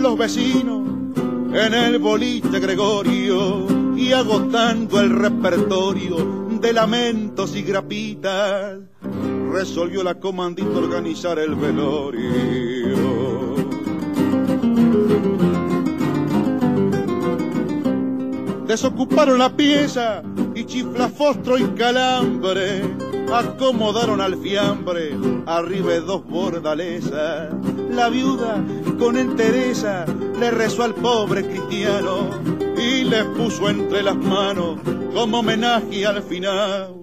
los vecinos en el boliche Gregorio y agotando el repertorio de lamentos y grapitas, resolvió la comandita organizar el velorio. Desocuparon la pieza y chiflafostro y calambre acomodaron al fiambre arriba de dos bordalesas. La viuda con entereza le rezó al pobre cristiano y le puso entre las manos como homenaje al final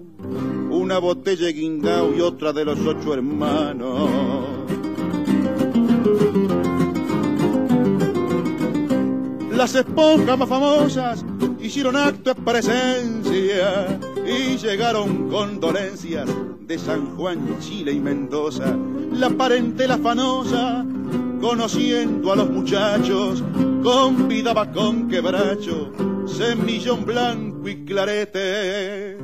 una botella de guingao y otra de los ocho hermanos. Las esponjas más famosas hicieron acto de presencia y llegaron condolencias de San Juan, Chile y Mendoza. La parentela fanosa, conociendo a los muchachos, convidaba con quebracho, semillón blanco y clarete.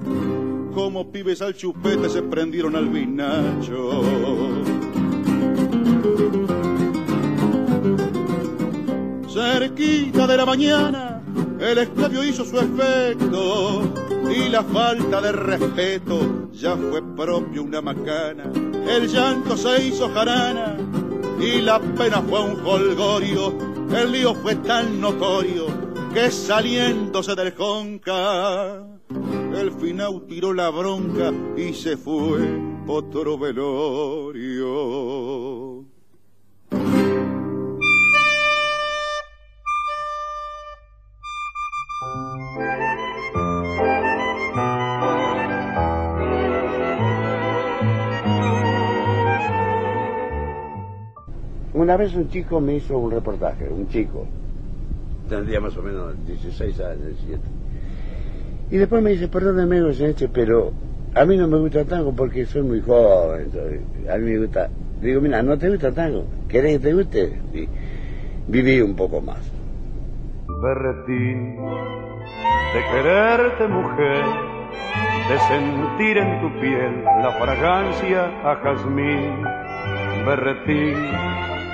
Como pibes al chupete se prendieron al vinacho. Cerquita de la mañana, el esclavio hizo su efecto y la falta de respeto ya fue propio una macana. El llanto se hizo jarana y la pena fue un holgorio. El lío fue tan notorio que saliéndose del jonca, el final tiró la bronca y se fue otro velorio. Una vez un chico me hizo un reportaje, un chico, tendría más o menos 16 años, 17. Y después me dice, perdóneme, pero a mí no me gusta tango porque soy muy joven. A mí me gusta. Digo, mira, no te gusta tango, ¿querés que te guste? Y viví un poco más. Berretín, de quererte mujer, de sentir en tu piel la fragancia a jazmín. Berretín,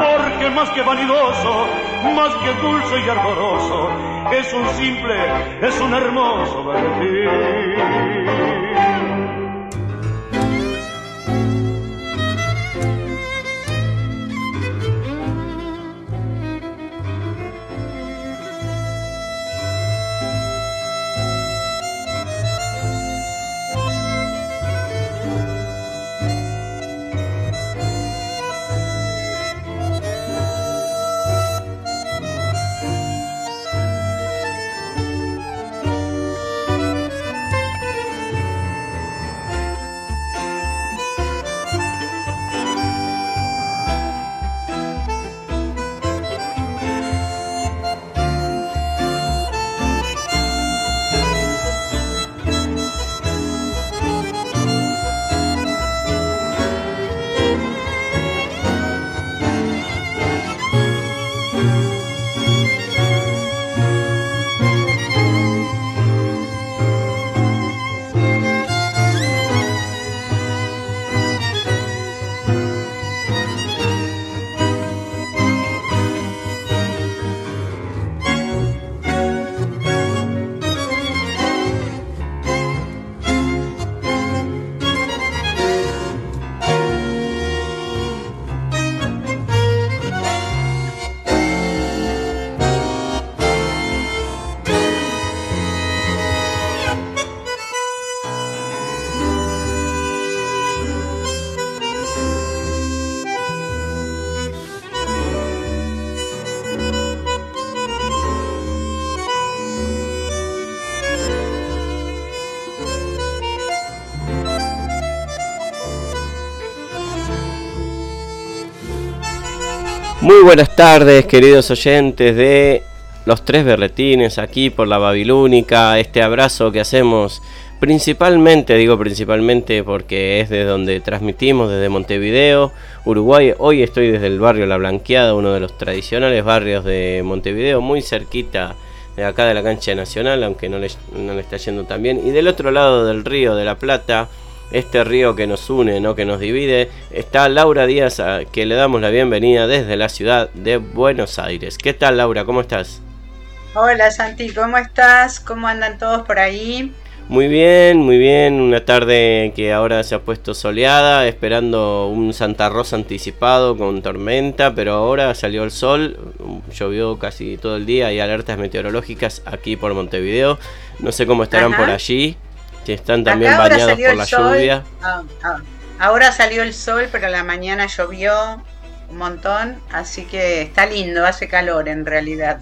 porque más que vanidoso, más que dulce y ardoroso, es un simple, es un hermoso berretín. Muy buenas tardes, queridos oyentes de Los Tres Berretines, aquí por la Babilónica. Este abrazo que hacemos principalmente, digo principalmente porque es de donde transmitimos, desde Montevideo, Uruguay. Hoy estoy desde el barrio La Blanqueada, uno de los tradicionales barrios de Montevideo, muy cerquita de acá de la cancha nacional, aunque no le, no le está yendo tan bien. Y del otro lado del río de la Plata este río que nos une, ¿no? que nos divide, está Laura Díaz, a, que le damos la bienvenida desde la ciudad de Buenos Aires. ¿Qué tal Laura? ¿Cómo estás? Hola Santi, ¿cómo estás? ¿Cómo andan todos por ahí? Muy bien, muy bien. Una tarde que ahora se ha puesto soleada, esperando un Santa Rosa anticipado con tormenta, pero ahora salió el sol, llovió casi todo el día, hay alertas meteorológicas aquí por Montevideo. No sé cómo estarán Ajá. por allí están también bañados por la lluvia. Ah, ah. Ahora salió el sol, pero la mañana llovió un montón, así que está lindo, hace calor en realidad.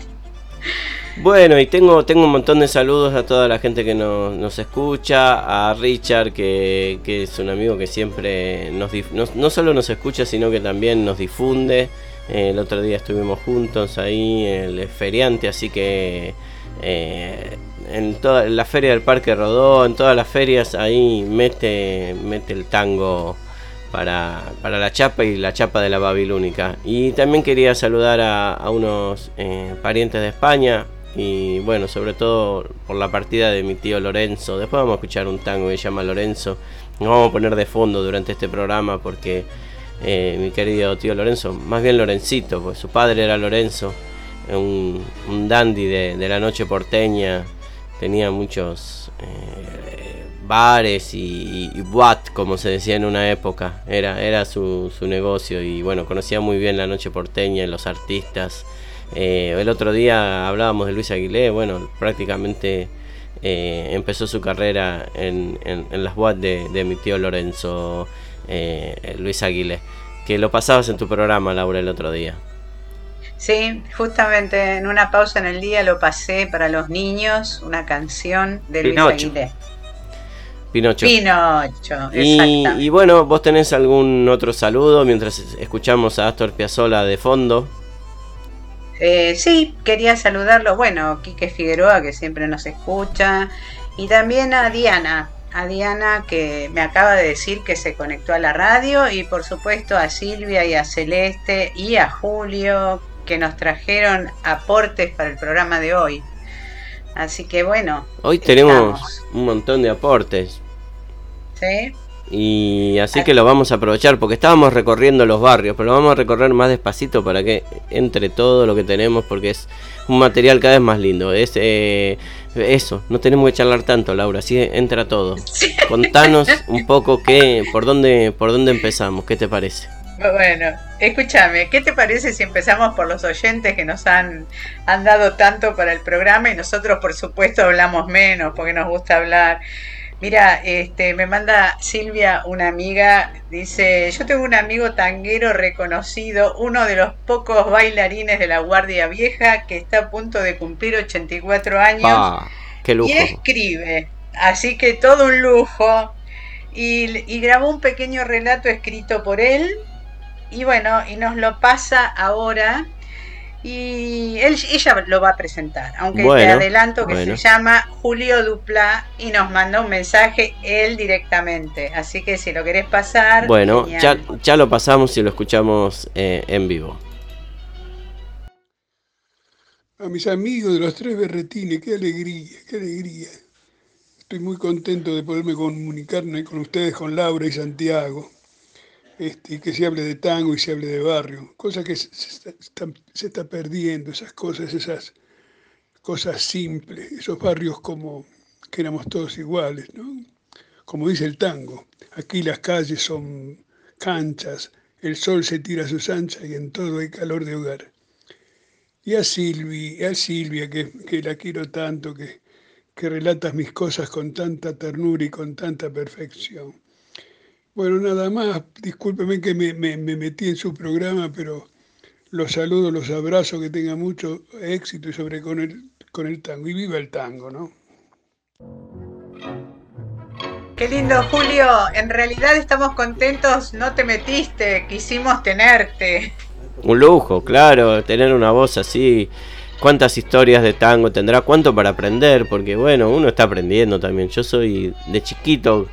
Bueno, y tengo, tengo un montón de saludos a toda la gente que nos, nos escucha, a Richard, que, que, es un amigo que siempre nos, no, no, solo nos escucha, sino que también nos difunde. Eh, el otro día estuvimos juntos ahí, el feriante, así que eh, en toda la feria del Parque Rodó, en todas las ferias, ahí mete, mete el tango para, para la chapa y la chapa de la Babilónica. Y también quería saludar a, unos eh, parientes de España y bueno, sobre todo por la partida de mi tío Lorenzo. Después vamos a escuchar un tango que se llama Lorenzo. Nos vamos a poner de fondo durante este programa porque eh, mi querido tío Lorenzo, más bien Lorencito, pues su padre era Lorenzo, un, un dandy de, de la noche porteña tenía muchos eh, bares y, y, como se decía en una época. Era, era su, su, negocio y bueno, conocía muy bien la noche porteña los artistas. Eh, el otro día hablábamos de Luis Aguilé, bueno, prácticamente eh, empezó su carrera en, en, en las boats de, de, mi tío Lorenzo eh, Luis Aguilé. Que lo pasabas en tu programa, Laura, el otro día. Sí, justamente en una pausa en el día lo pasé para los niños, una canción de Pinocho. Luis Aguilé. Pinocho. Pinocho, y, y, bueno, vos tenés algún otro saludo mientras escuchamos a Astor Piazzolla de fondo. Eh, sí, quería saludarlo, bueno, Quique Figueroa que siempre nos escucha y también a Diana, a Diana que me acaba de decir que se conectó a la radio y por supuesto a Silvia y a Celeste y a Julio que nos trajeron aportes para el programa de hoy. Así que bueno. Hoy tenemos estamos. un montón de aportes. Sí. Y así que lo vamos a aprovechar porque estábamos recorriendo los barrios, pero lo vamos a recorrer más despacito para que entre todo lo que tenemos porque es un material cada vez más lindo. Es eh, eso, no tenemos que charlar tanto, Laura, así entra todo. Sí. Contanos un poco qué, por dónde, por dónde empezamos, ¿qué te parece? Bueno, escúchame, ¿qué te parece si empezamos por los oyentes que nos han, han dado tanto para el programa y nosotros por supuesto hablamos menos porque nos gusta hablar? Mira, este, me manda Silvia, una amiga, dice, yo tengo un amigo tanguero reconocido, uno de los pocos bailarines de la Guardia Vieja que está a punto de cumplir 84 años ah, qué lujo. y escribe, así que todo un lujo. Y, y grabó un pequeño relato escrito por él y bueno, y nos lo pasa ahora y él, ella lo va a presentar, aunque bueno, te adelanto que bueno. se llama Julio Dupla y nos mandó un mensaje él directamente, así que si lo querés pasar... Bueno, ya, ya, lo pasamos y lo escuchamos eh, en vivo. A mis amigos de los tres berretines, qué alegría, qué alegría. Estoy muy contento de poderme comunicarme con ustedes, con Laura y Santiago este, que se hable de tango y se hable de barrio, cosa que se, está, perdiendo, esas cosas, esas cosas simples, esos barrios como que éramos todos iguales, ¿no? Como dice el tango, aquí las calles son canchas, el sol se tira a sus anchas y en todo hay calor de hogar. Y a Silvia, a Silvia que, que la quiero tanto, que, que relatas mis cosas con tanta ternura y con tanta perfección bueno, nada más, discúlpeme que me, me, me, metí en su programa, pero los saludo, los abrazo, que tenga mucho éxito y sobre con el, con el tango. Y viva el tango, ¿no? Qué lindo, Julio. En realidad estamos contentos, no te metiste, quisimos tenerte. Un lujo, claro, tener una voz así. ¿Cuántas historias de tango tendrá? ¿Cuánto para aprender? Porque bueno, uno está aprendiendo también. Yo soy de chiquito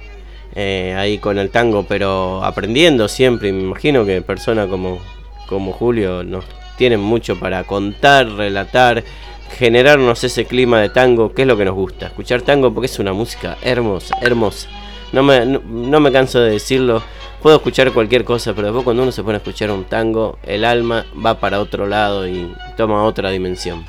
eh, ahí con el tango, pero aprendiendo siempre. Y me imagino que personas como, como Julio nos tienen mucho para contar, relatar, generarnos ese clima de tango, que es lo que nos gusta. Escuchar tango porque es una música hermosa, hermosa. No me, no me canso de decirlo puedo escuchar cualquier cosa, pero después cuando uno se pone a escuchar un tango, el alma va para otro lado y toma otra dimensión.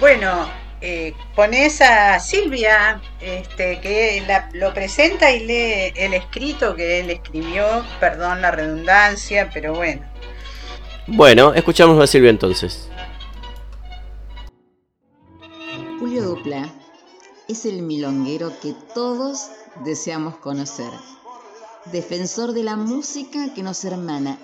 Bueno, eh, pones a Silvia, este, que lo presenta y lee el escrito que él escribió, perdón la redundancia, pero bueno. Bueno, escuchamos a Silvia entonces. Julio Dupla es el milonguero que todos deseamos conocer. Defensor de la música que nos hermana,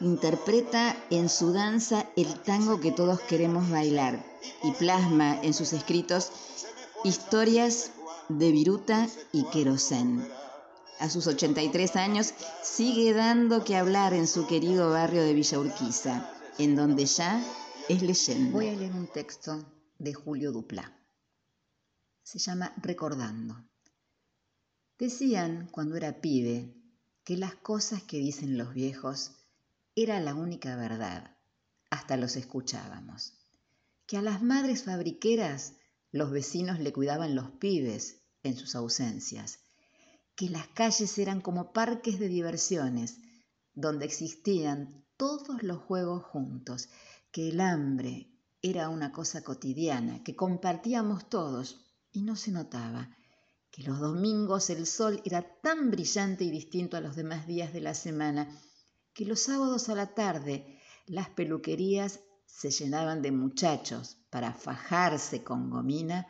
interpreta en su danza el tango que todos queremos bailar y plasma en sus escritos historias de viruta y querosén. A sus 83 años sigue dando que hablar en su querido barrio de Villa Urquiza, en donde ya es leyenda. Voy a leer un texto de Julio Dupla. Se llama Recordando. Decían cuando era pibe que las cosas que dicen los viejos era la única verdad, hasta los escuchábamos. Que a las madres fabriqueras los vecinos le cuidaban los pibes en sus ausencias, que las calles eran como parques de diversiones, donde existían todos los juegos juntos, que el hambre era una cosa cotidiana, que compartíamos todos y no se notaba, que los domingos el sol era tan brillante y distinto a los demás días de la semana, que los sábados a la tarde las peluquerías se llenaban de muchachos para fajarse con gomina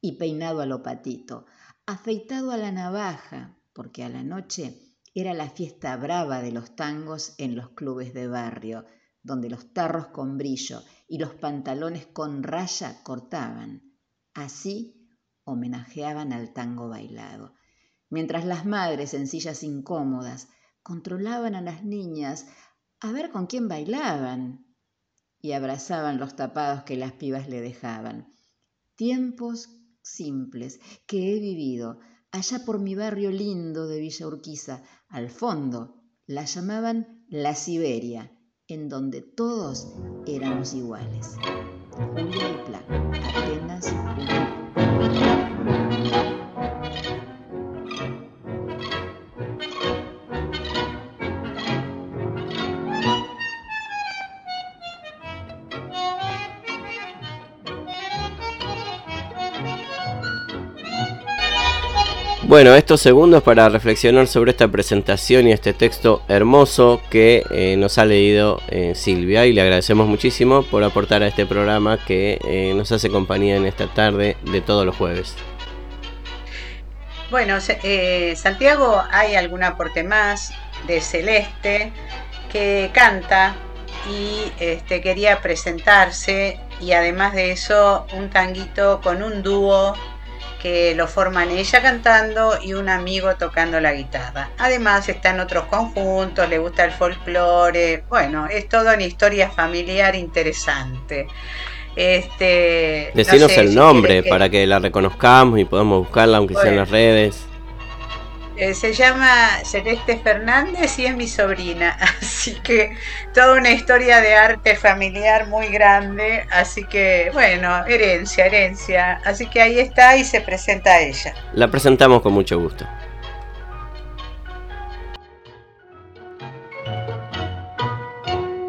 y peinado a lo patito, afeitado a la navaja, porque a la noche era la fiesta brava de los tangos en los clubes de barrio, donde los tarros con brillo y los pantalones con raya cortaban. Así homenajeaban al tango bailado, mientras las madres en sillas incómodas controlaban a las niñas a ver con quién bailaban y abrazaban los tapados que las pibas le dejaban. Tiempos simples que he vivido allá por mi barrio lindo de Villa Urquiza, al fondo la llamaban la Siberia, en donde todos éramos iguales. Julio Plan, apenas bueno, estos segundos para reflexionar sobre esta presentación y este texto hermoso que eh, nos ha leído eh, Silvia y le agradecemos muchísimo por aportar a este programa que eh, nos hace compañía en esta tarde de todos los jueves. Bueno, Santiago, hay algún aporte más de Celeste que canta y este, quería presentarse y además de eso un tanguito con un dúo que lo forman ella cantando y un amigo tocando la guitarra. Además está en otros conjuntos, le gusta el folclore, bueno, es toda una historia familiar interesante. Este, Decinos el nombre para que la reconozcamos y podamos buscarla aunque sea en las redes. Eh, se llama Celeste Fernández y es mi sobrina, así que toda una historia de arte familiar muy grande, así que bueno, herencia, herencia, así que ahí está y se presenta a ella. La presentamos con mucho gusto.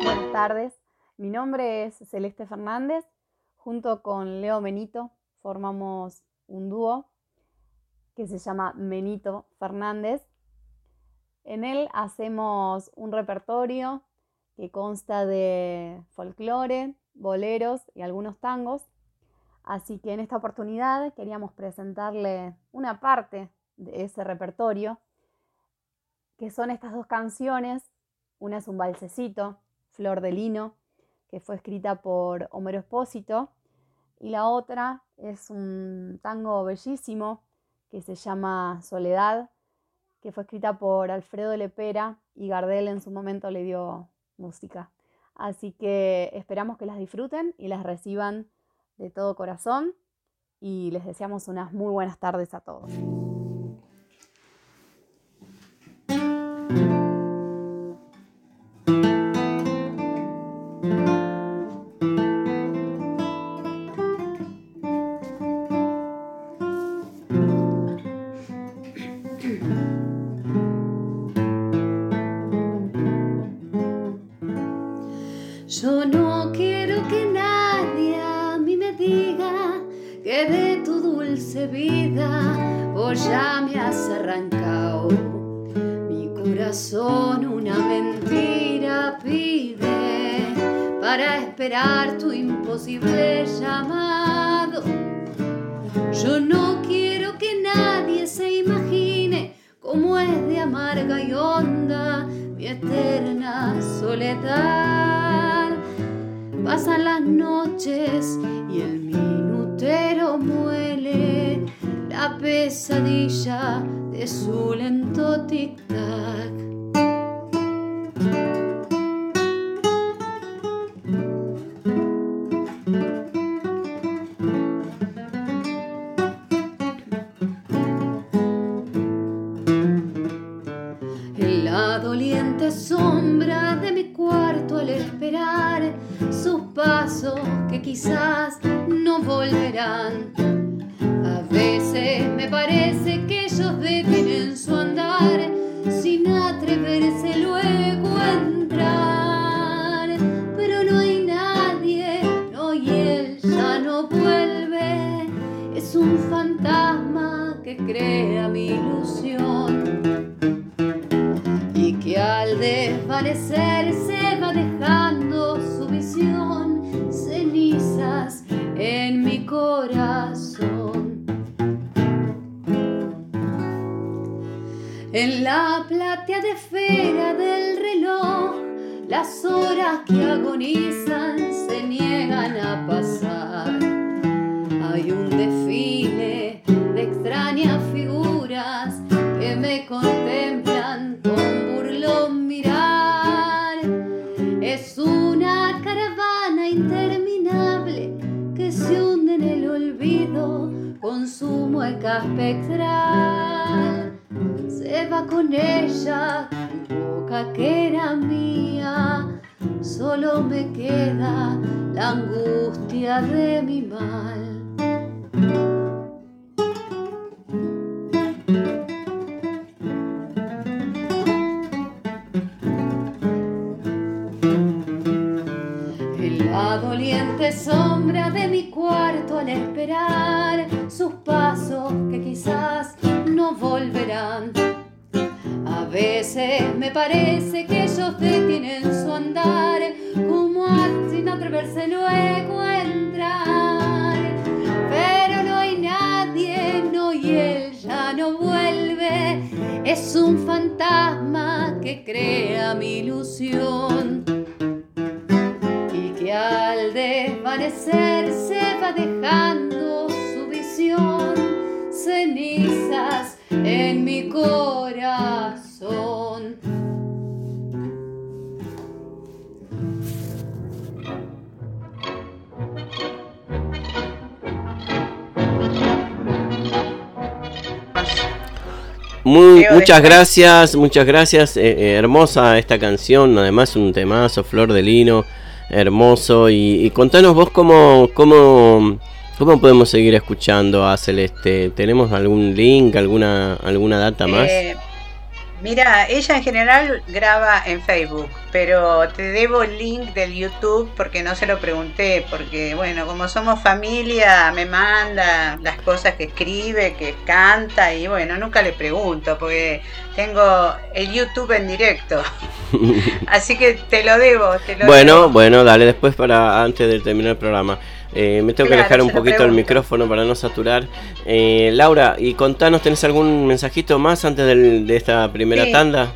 Buenas tardes, mi nombre es Celeste Fernández, junto con Leo Benito formamos un dúo que se llama Menito Fernández. En él hacemos un repertorio que consta de folclore, boleros y algunos tangos. Así que en esta oportunidad queríamos presentarle una parte de ese repertorio, que son estas dos canciones. Una es un balsecito, Flor de Lino, que fue escrita por Homero Espósito, y la otra es un tango bellísimo que se llama Soledad, que fue escrita por Alfredo Lepera y Gardel en su momento le dio música. Así que esperamos que las disfruten y las reciban de todo corazón y les deseamos unas muy buenas tardes a todos. Pasan las noches y el minutero muele la pesadilla de su lento tic-tac. kisah if A veces me parece que ellos detienen su andar como sin atreverse luego a entrar. Pero no hay nadie, no y él ya no vuelve. Es un fantasma que crea mi ilusión al desvanecer se va dejando su visión, cenizas en mi corazón. muchas gracias, muchas gracias. Eh, eh, hermosa esta canción, además un temazo, Flor de Lino hermoso. Y, contanos vos cómo, cómo, cómo podemos seguir escuchando a Celeste. ¿Tenemos algún link, alguna, alguna data más? Eh, mira, ella en general graba en Facebook, pero te debo el link del YouTube porque no se lo pregunté, porque bueno, como somos familia, me manda las cosas que escribe, que canta y bueno, nunca le pregunto porque tengo el YouTube en directo. Así que te lo debo. bueno, bueno, dale después para antes de terminar el programa. Eh, me tengo que alejar un poquito el micrófono para no saturar. Eh, Laura, y contanos, ¿tenés algún mensajito más antes de esta primera tanda?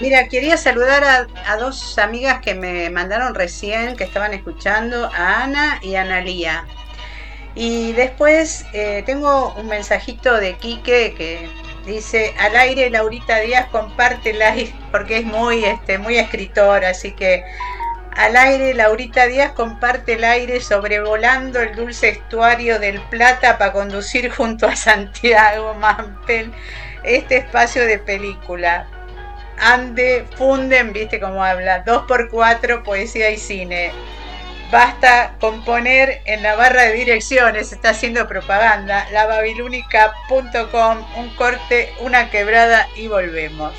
Mira, quería saludar a, a, dos amigas que me mandaron recién, que estaban escuchando, a Ana y a Analía. Y después eh, tengo un mensajito de Quique que Dice, al aire Laurita Díaz comparte live, porque es muy, este, muy escritora, así que al aire Laurita Díaz comparte el aire sobrevolando el dulce estuario del Plata para conducir junto a Santiago Mampel este espacio de película. Ande, funden, viste cómo habla, dos por cuatro, poesía y cine basta componer en la barra de direcciones, está haciendo propaganda, lavabilúnica.com, un corte, una quebrada y volvemos.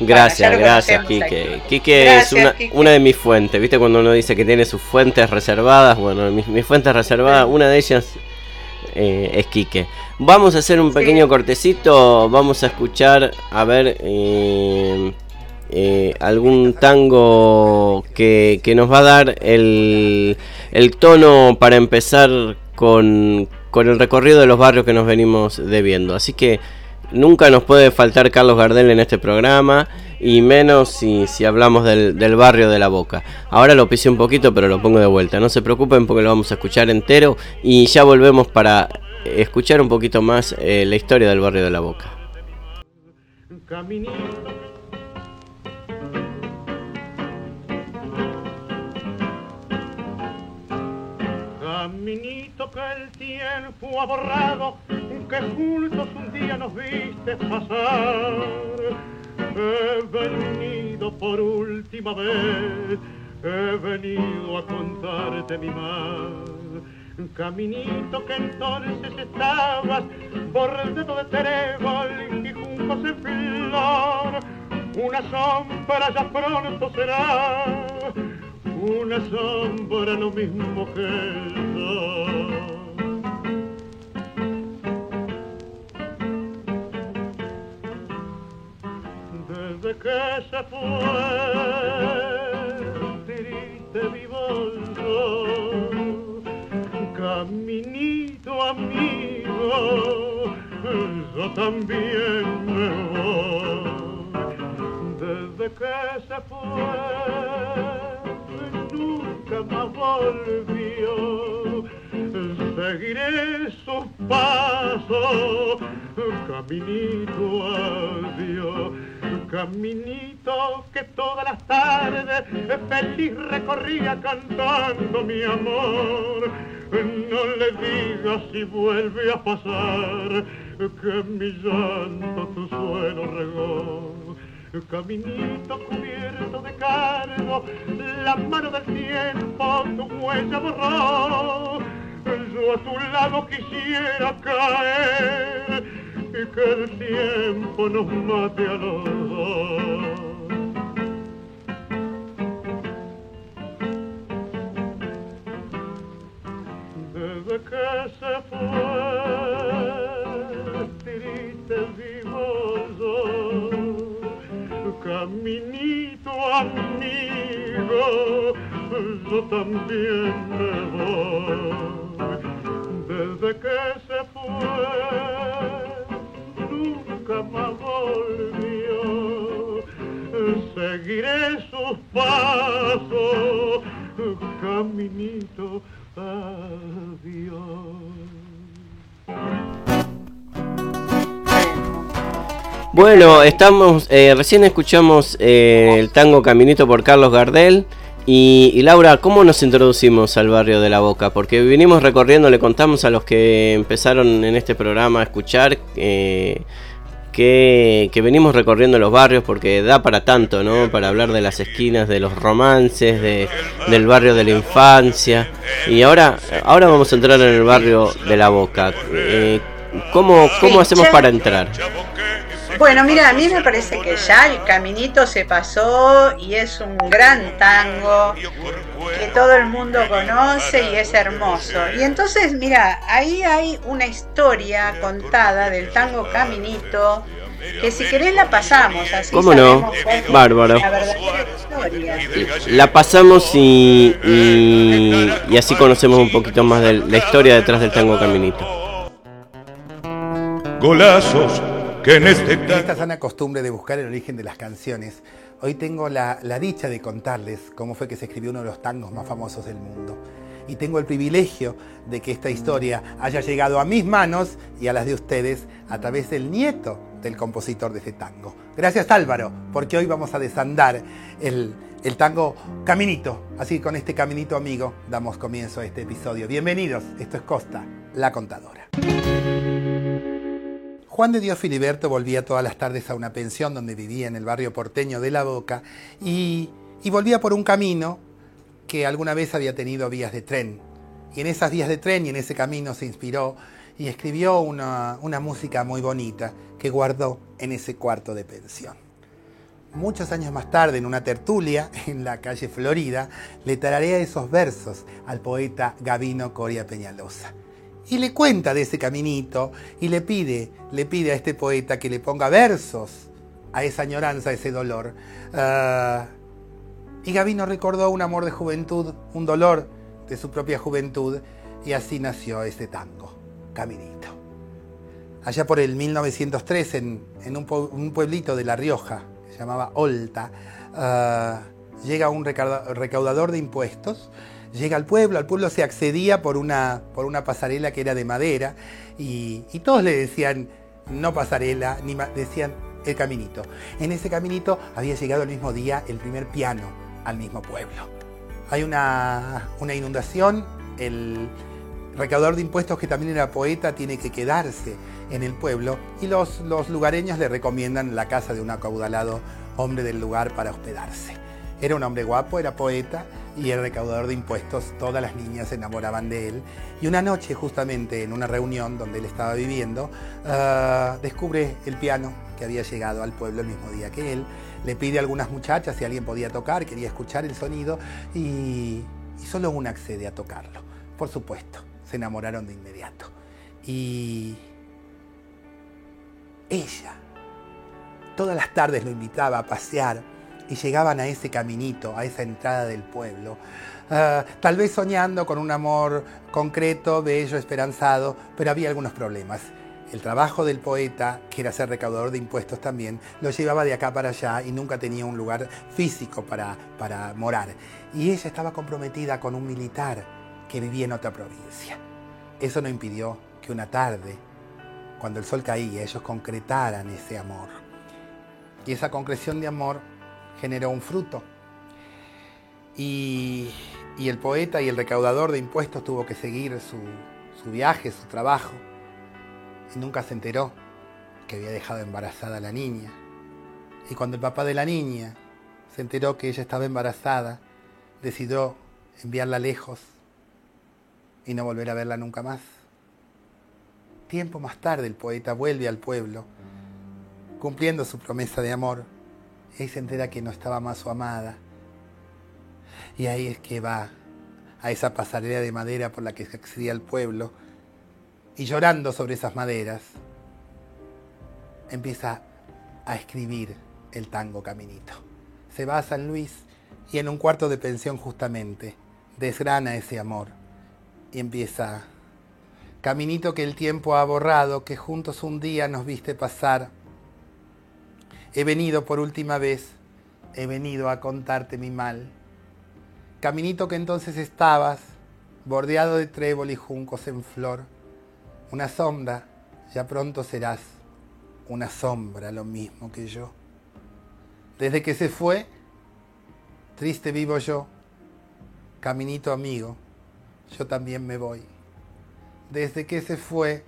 Gracias, gracias, Quique. Quique es una, de mis fuentes, ¿viste? Cuando uno dice que tiene sus fuentes reservadas, bueno, mis, fuentes reservadas, una de ellas eh, es Quique. Vamos a hacer un pequeño cortecito, vamos a escuchar, a ver... Eh, eh, algún tango que, nos va a dar el, el tono para empezar con, con, el recorrido de los barrios que nos venimos debiendo. Así que nunca nos puede faltar Carlos Gardel en este programa y menos si, si hablamos del, del, barrio de la Boca. Ahora lo pisé un poquito pero lo pongo de vuelta. No se preocupen porque lo vamos a escuchar entero y ya volvemos para escuchar un poquito más eh, la historia del barrio de la Boca. Caminito tiempo ha borrado, que juntos un día nos viste pasar. He venido por última vez, he venido a contarte mi mal. Caminito que entonces estabas bordeado de trébol y juncos en flor. Una sombra ya pronto será una sombra lo mismo que el sol. Desde que se fue, triste mi bolso, caminito amigo, yo también me voy. Desde que se fue, nunca más volvió. Seguiré sus pasos, caminito adiós, caminito que todas las tardes feliz recorría cantando mi amor. No le digas si vuelve a pasar que mi llanto tu suelo regó caminito cubierto de cargo, la mano del tiempo tu huella borró. Yo a tu lado quisiera caer que el tiempo nos mate a los. Desde que se fue caminito amigo, yo también me voy. Desde que se fue, nunca más volvió. Seguiré sus pasos, caminito, adiós. Bueno, estamos, eh, recién escuchamos eh, el tango Caminito por Carlos Gardel. Y, Laura, ¿cómo nos introducimos al barrio de La Boca? Porque vinimos recorriendo, le contamos a los que empezaron en este programa a escuchar eh, que, venimos recorriendo los barrios porque da para tanto, ¿no? Para hablar de las esquinas, de los romances, de, del barrio de la infancia. Y ahora, ahora vamos a entrar en el barrio de La Boca. ¿Cómo, cómo hacemos para entrar? Bueno, mira, a mí me parece que ya el caminito se pasó y es un gran tango que todo el mundo conoce y es hermoso. Y entonces, mira, ahí hay una historia contada del tango Caminito que si querés la pasamos así. ¿Cómo no? Bárbaro. La La pasamos y, y así conocemos un poquito más de la historia detrás del tango Caminito. Golazos que en este En esta sana costumbre de buscar el origen de las canciones, hoy tengo la, dicha de contarles cómo fue que se escribió uno de los tangos más famosos del mundo. Y tengo el privilegio de que esta historia haya llegado a mis manos y a las de ustedes a través del nieto del compositor de ese tango. Gracias Álvaro, porque hoy vamos a desandar el, el tango Caminito. Así que con este Caminito amigo damos comienzo a este episodio. Bienvenidos, esto es Costa, la contadora. Juan de Dios Filiberto volvía todas las tardes a una pensión donde vivía en el barrio porteño de La Boca y, volvía por un camino que alguna vez había tenido vías de tren. Y en esas vías de tren y en ese camino se inspiró y escribió una, una música muy bonita que guardó en ese cuarto de pensión. Muchos años más tarde, en una tertulia en la calle Florida, le tararea esos versos al poeta Gavino Coria Peñalosa. Y le cuenta de ese caminito y le pide, le pide a este poeta que le ponga versos a esa añoranza, a ese dolor. Uh, y Gavino recordó un amor de juventud, un dolor de su propia juventud, y así nació este tango, Caminito. Allá por el 1903, en, en un, pueblito de La Rioja, que se llamaba Olta, uh, llega un recaudador de impuestos llega al pueblo, al pueblo se accedía por una, por una pasarela que era de madera y, todos le decían no pasarela, ni decían el caminito. En ese caminito había llegado el mismo día el primer piano al mismo pueblo. Hay una, una inundación, el recaudador de impuestos que también era poeta tiene que quedarse en el pueblo y los, los lugareños le recomiendan la casa de un acaudalado hombre del lugar para hospedarse. Era un hombre guapo, era poeta y el recaudador de impuestos, todas las niñas se enamoraban de él. Y una noche, justamente en una reunión donde él estaba viviendo, uh, descubre el piano que había llegado al pueblo el mismo día que él. Le pide a algunas muchachas si alguien podía tocar, quería escuchar el sonido y, y solo una accede a tocarlo. Por supuesto, se enamoraron de inmediato. Y ella, todas las tardes lo invitaba a pasear y llegaban a ese caminito, a esa entrada del pueblo, uh, tal vez soñando con un amor concreto, bello, esperanzado, pero había algunos problemas. El trabajo del poeta, que era ser recaudador de impuestos también, lo llevaba de acá para allá y nunca tenía un lugar físico para, para morar. Y ella estaba comprometida con un militar que vivía en otra provincia. Eso no impidió que una tarde, cuando el sol caía, ellos concretaran ese amor. Y esa concreción de amor generó un fruto. Y, el poeta y el recaudador de impuestos tuvo que seguir su, viaje, su trabajo. Y nunca se enteró que había dejado embarazada a la niña. Y cuando el papá de la niña se enteró que ella estaba embarazada, decidió enviarla lejos y no volver a verla nunca más. Tiempo más tarde el poeta vuelve al pueblo, cumpliendo su promesa de amor ahí se entera que no estaba más su amada. Y ahí es que va a esa pasarela de madera por la que se accedía al pueblo y llorando sobre esas maderas empieza a escribir el tango Caminito. Se va a San Luis y en un cuarto de pensión justamente desgrana ese amor y empieza Caminito que el tiempo ha borrado, que juntos un día nos viste pasar He venido por última vez, he venido a contarte mi mal. Caminito que entonces estabas, bordeado de trébol y juncos en flor, una sombra, ya pronto serás una sombra lo mismo que yo. Desde que se fue, triste vivo yo, caminito amigo, yo también me voy. Desde que se fue,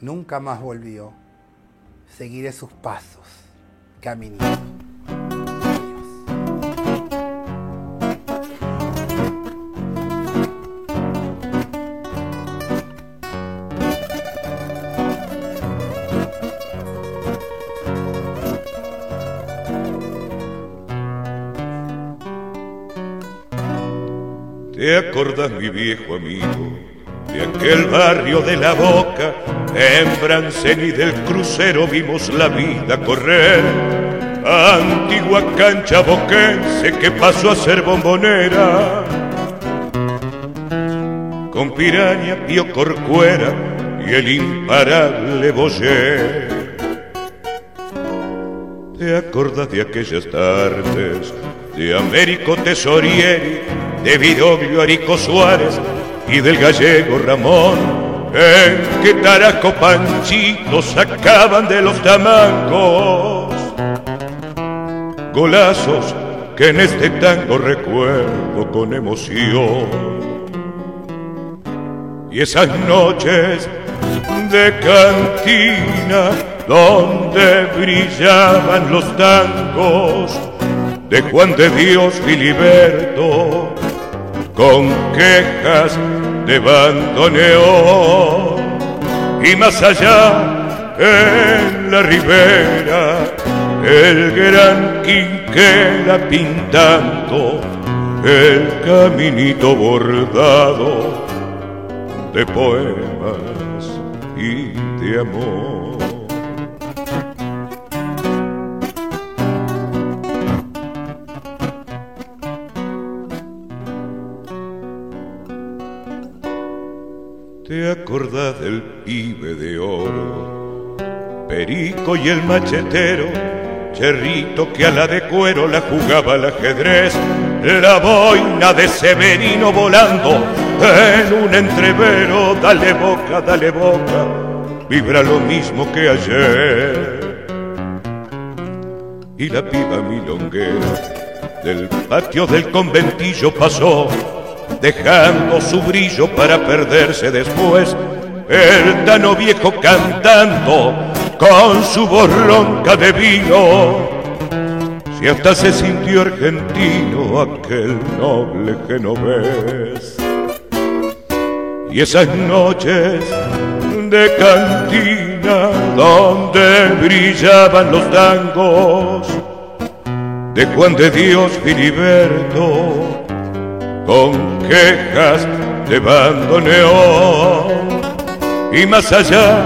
nunca más volvió, seguiré sus pasos caminito. ¿Te acordás, mi viejo amigo, de aquel barrio de la boca? En Brancén y del crucero vimos la vida correr. Antigua cancha boquense que pasó a ser bombonera. Con piraña, pío corcuera y el imparable boyer. ¿Te acordás de aquellas tardes de Américo Tesorieri, de Vidoglio Arico Suárez y del gallego Ramón? En que Taraco Panchito sacaban de los tamancos. Golazos que en este tango recuerdo con emoción. Y esas noches de cantina donde brillaban los tangos de Juan de Dios Filiberto con quejas de bandoneón y más allá en la ribera el gran quinquela pintando el caminito bordado de poemas y de amor. ¿Te acordás del pibe de oro? Perico y el machetero, Cherrito que a la de cuero la jugaba al ajedrez, la boina de Severino volando en un entrevero, dale boca, dale boca, vibra lo mismo que ayer. Y la piba milonguera del patio del conventillo pasó dejando su brillo para perderse después. El tano viejo cantando con su voz ronca de vino. Si hasta se sintió argentino aquel noble genovés. Y esas noches de cantina donde brillaban los tangos de Juan de Dios Filiberto con quejas de bandoneón. Y más allá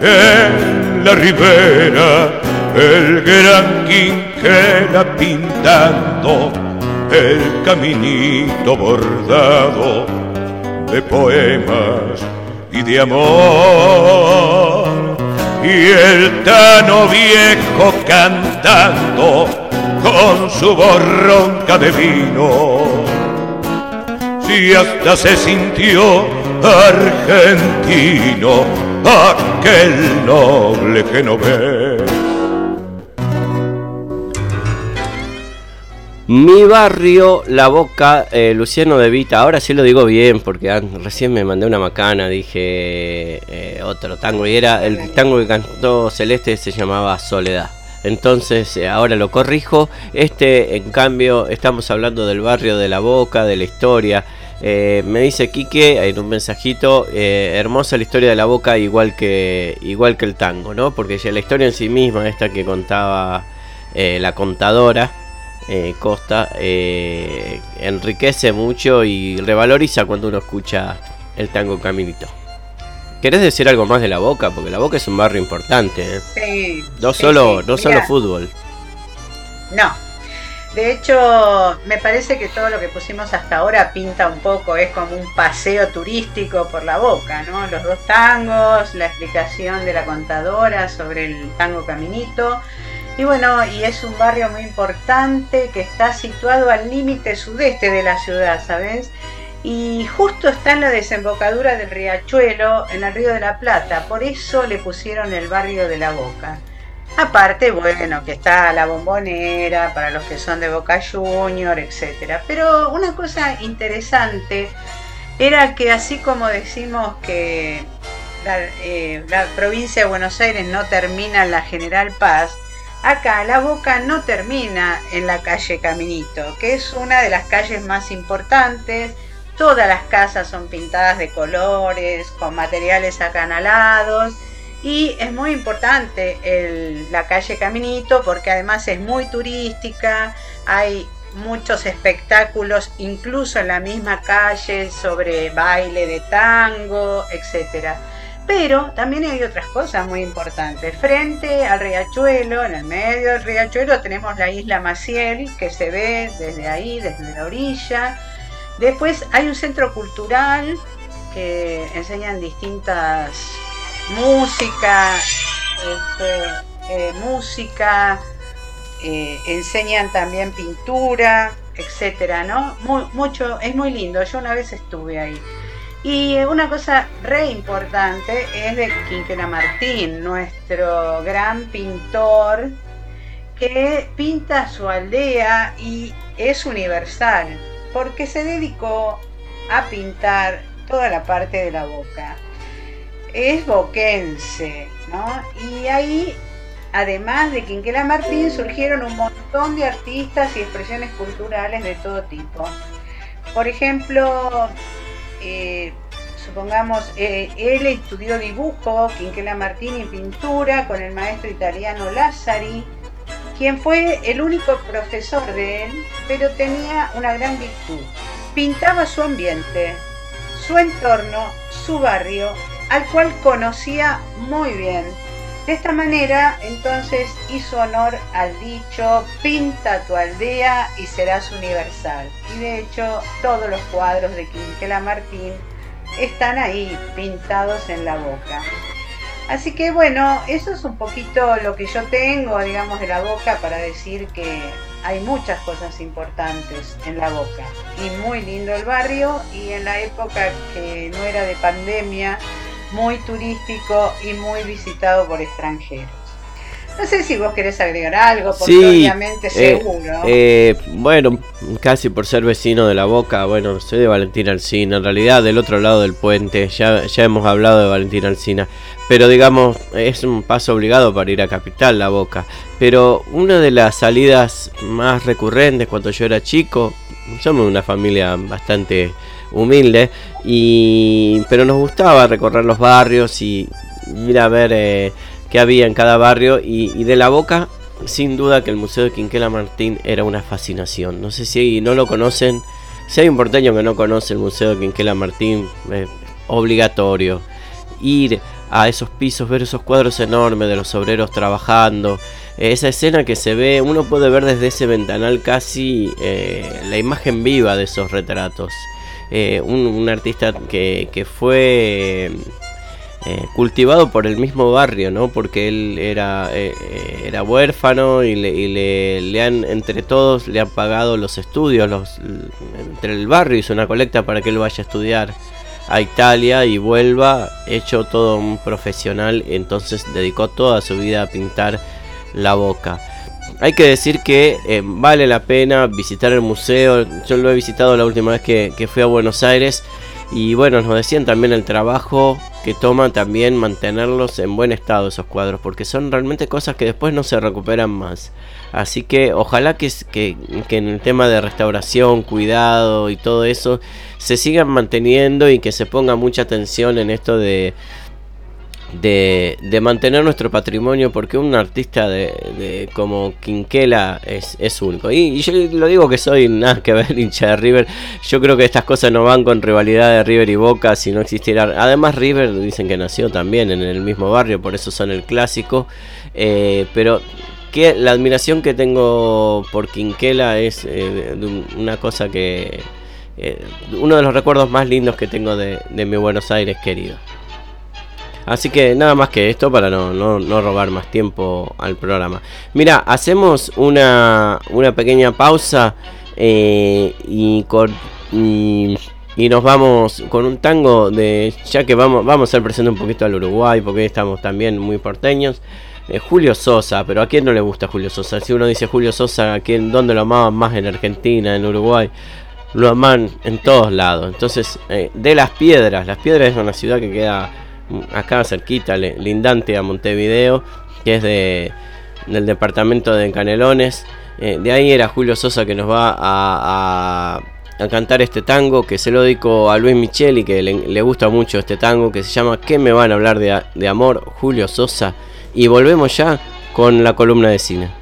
en la ribera el gran quinquela pintando el caminito bordado de poemas y de amor. Y el tano viejo cantando con su borronca de vino se sintió argentino aquel noble ve. Mi barrio, La Boca, eh, Luciano de Vita. Ahora sí lo digo bien porque recién me mandé una macana, dije eh, otro tango y era el tango que cantó Celeste se llamaba Soledad. Entonces eh, ahora lo corrijo. Este, en cambio, estamos hablando del barrio de La Boca, de la historia. Eh, me dice Quique en un mensajito, eh, hermosa la historia de la boca igual que, igual que el tango, ¿no? Porque ya la historia en sí misma, esta que contaba eh, la contadora Costa, enriquece mucho y revaloriza cuando uno escucha el tango Caminito. ¿Querés decir algo más de la boca? Porque la boca es un barrio importante. Sí, no solo, no solo fútbol. No, de hecho, me parece que todo lo que pusimos hasta ahora pinta un poco, es como un paseo turístico por la boca, ¿no? Los dos tangos, la explicación de la contadora sobre el tango caminito. Y bueno, y es un barrio muy importante que está situado al límite sudeste de la ciudad, ¿sabes? Y justo está en la desembocadura del riachuelo, en el río de la Plata, por eso le pusieron el barrio de la Boca. Aparte, bueno, que está la bombonera para los que son de Boca Junior, etc. Pero una cosa interesante era que así como decimos que eh, la, provincia de Buenos Aires no termina en la General Paz, acá la Boca no termina en la calle Caminito, que es una de las calles más importantes. Todas las casas son pintadas de colores, con materiales acanalados y es muy importante la calle Caminito porque además es muy turística, hay muchos espectáculos incluso en la misma calle sobre baile de tango, etc. Pero también hay otras cosas muy importantes. Frente al riachuelo, en el medio del riachuelo, tenemos la isla Maciel, que se ve desde ahí, desde la orilla. Después hay un centro cultural que enseñan distintas música, este, eh, música, eh, enseñan también pintura, etcétera, ¿no? mucho, es muy lindo. Yo una vez estuve ahí. Y una cosa re importante es de Quinquela Martín, nuestro gran pintor que pinta su aldea y es universal, porque se dedicó a pintar toda la parte de la boca. Es boquense, ¿no? Y ahí, además de Quinquela Martín, surgieron un montón de artistas y expresiones culturales de todo tipo. Por ejemplo, eh, supongamos, eh, él estudió dibujo, Quinquela Martín y pintura con el maestro italiano Lazzari, quien fue el único profesor de él, pero tenía una gran virtud. Pintaba su ambiente, su entorno, su barrio, al cual conocía muy bien. De esta manera, entonces, hizo honor al dicho, pinta tu aldea y serás universal. Y de hecho, todos los cuadros de Quinquela Martín están ahí, pintados en la boca. Así que bueno, eso es un poquito lo que yo tengo, digamos, de la boca para decir que hay muchas cosas importantes en la boca. Y muy lindo el barrio y en la época que no era de pandemia, muy turístico y muy visitado por extranjeros. No sé si vos querés agregar algo, porque obviamente eh, seguro. Eh, bueno, casi por ser vecino de la Boca, bueno, soy de Valentín Alcina. En realidad, del otro lado del puente, ya, ya hemos hablado de Valentín Alcina. Pero digamos, es un paso obligado para ir a Capital, la Boca. Pero una de las salidas más recurrentes cuando yo era chico, somos una familia bastante humilde, y, pero nos gustaba recorrer los barrios y ir a ver... Eh, que había en cada barrio y, de la boca, sin duda que el Museo de Quinquela Martín era una fascinación. No sé si no lo conocen, si hay un porteño que no conoce el Museo de Quinquela Martín, es obligatorio ir a esos pisos, ver esos cuadros enormes de los obreros trabajando. Esa escena que se ve, uno puede ver desde ese ventanal casi eh, la imagen viva de esos retratos. Eh, un, artista que, que fue eh, cultivado por el mismo barrio, ¿no? Porque él era, eh, eh, era huérfano y, le, le, han, entre todos, le han pagado los estudios, los, entre el barrio hizo una colecta para que él vaya a estudiar a Italia y vuelva hecho todo un profesional, entonces dedicó toda su vida a pintar la boca. Hay que decir que vale la pena visitar el museo, yo lo he visitado la última vez que, que fui a Buenos Aires y bueno, nos decían también el trabajo que toma también mantenerlos en buen estado esos cuadros, porque son realmente cosas que después no se recuperan más. Así que ojalá que en el tema de restauración, cuidado y todo eso se sigan manteniendo y que se ponga mucha atención en esto de, de, de, mantener nuestro patrimonio porque un artista de, como Quinquela es, es único. Y, yo lo digo que soy nada que ver hincha de River. Yo creo que estas cosas no van con rivalidad de River y Boca si no existiera. Además River dicen que nació también en el mismo barrio, por eso son el clásico. Eh, pero que la admiración que tengo por Quinquela es eh, una cosa que... Eh, uno de los recuerdos más lindos que tengo de mi Buenos Aires querido. Así que nada más que esto para no, no, robar más tiempo al programa. Mira, hacemos una, una pequeña pausa eh, y, y, nos vamos con un tango de. Ya que vamos, vamos a ser presente un poquito al Uruguay, porque estamos también muy porteños. Eh, Julio Sosa, pero ¿a quién no le gusta Julio Sosa? Si uno dice Julio Sosa, ¿a quién, ¿dónde lo amaban más? En Argentina, en Uruguay lo aman en todos lados. Entonces, eh, de Las Piedras, Las Piedras es una ciudad que queda acá cerquita, lindante a Montevideo, que es de, del departamento de Canelones. Eh, de ahí era Julio Sosa que nos va a, cantar este tango que se lo dedico a Luis Micheli, que le, gusta mucho este tango, que se llama ¿Qué me van a hablar de, de amor? Julio Sosa. Y volvemos ya con la columna de cine.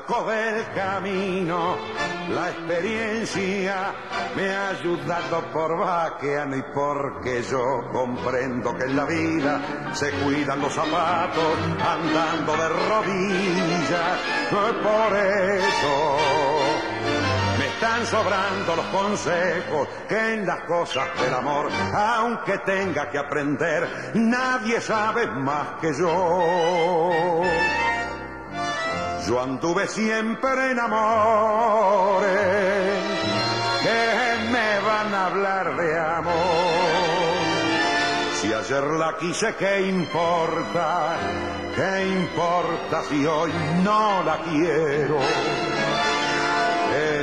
Charcos del camino. La experiencia me ha ayudado por vaqueano y porque yo comprendo que en la vida se cuidan los zapatos andando de rodillas. Por eso me están sobrando los consejos que en las cosas del amor, aunque tenga que aprender, nadie sabe más que yo. Yo anduve siempre en amores que me van a hablar de amor. Si ayer la quise, ¿qué importa? ¿Qué importa si hoy no la quiero?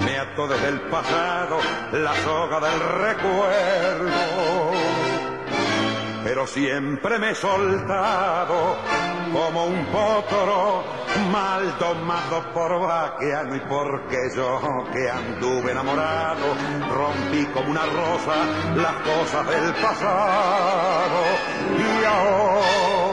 me ató desde el pasado la soga del recuerdo. Pero siempre me he soltado como un potro mal tomado por vaqueano y porque yo que anduve enamorado rompí como una rosa las cosas del pasado y ahora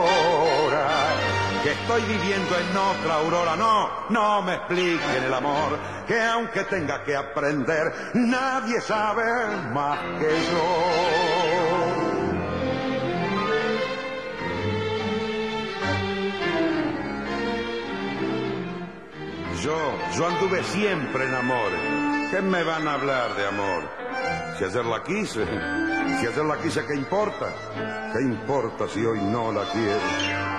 estoy viviendo en otra aurora. No, no me expliquen el amor, que aunque tenga que aprender, nadie sabe más que yo. Yo, yo anduve siempre en amor. ¿Qué me van a hablar de amor? Si ayer la quise, si ayer la quise, ¿qué importa? ¿Qué importa si hoy no la quiero?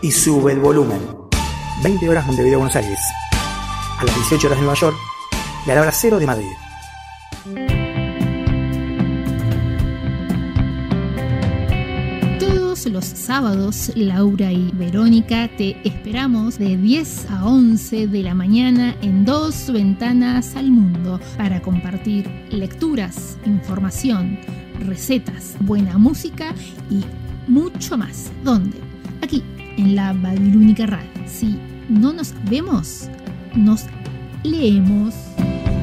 y sube el volumen. 20 horas Montevideo, Buenos Aires. A las 18 horas de Nueva York y a la hora cero de Madrid. Todos los sábados, Laura y Verónica te esperamos de 10 a 11 de la mañana en dos ventanas al mundo para compartir lecturas, información, recetas, buena música y mucho más. ¿Dónde? Aquí, en la Babilónica Radio. Si no nos vemos, nos leemos.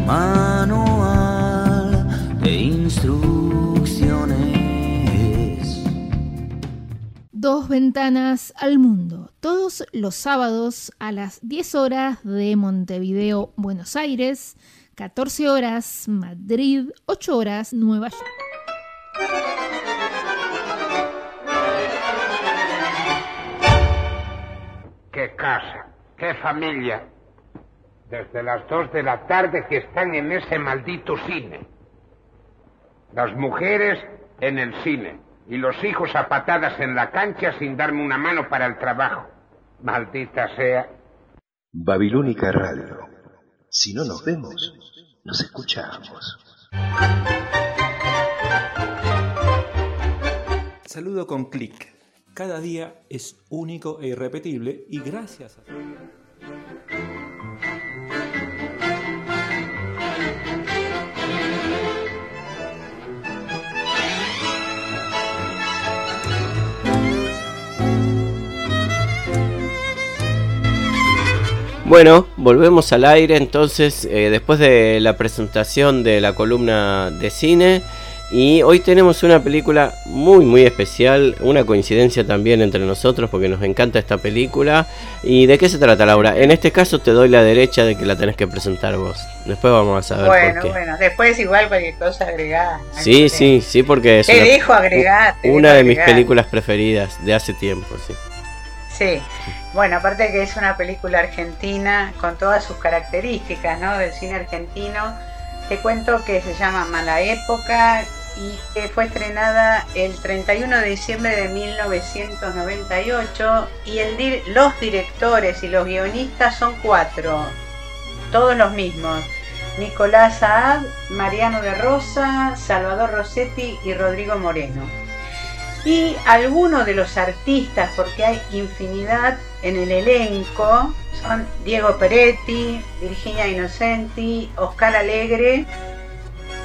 Manual de instrucciones. Dos ventanas al mundo, todos los sábados a las 10 horas de Montevideo, Buenos Aires, 14 horas Madrid, 8 horas Nueva York. Qué casa, qué familia. Desde las dos de la tarde que están en ese maldito cine. Las mujeres en el cine y los hijos a patadas en la cancha sin darme una mano para el trabajo. Maldita sea. Babilónica Radio. Si no nos vemos, nos escuchamos. Saludo con clic. Cada día es único e irrepetible y gracias a... Bueno, volvemos al aire entonces eh, después de la presentación de la columna de cine y hoy tenemos una película muy muy especial, una coincidencia también entre nosotros porque nos encanta esta película. ¿Y de qué se trata Laura? En este caso te doy la derecha de que la tenés que presentar vos. Después vamos a saber bueno, por qué. Bueno, después igual cualquier cosa agregada. Sí, sí, sí, porque es Te una, dejo agregar. te una dejo de mis películas preferidas de hace tiempo, sí. Sí, bueno, aparte que es una película argentina con todas sus características, ¿no? Del cine argentino. Te cuento que se llama Mala Época y que fue estrenada el 31 de diciembre de 1998 y el los directores y los guionistas son cuatro, todos los mismos. Nicolás Saad, Mariano de Rosa, Salvador Rossetti y Rodrigo Moreno y algunos de los artistas, porque hay infinidad en el elenco, son Diego Peretti, Virginia Innocenti, Oscar Alegre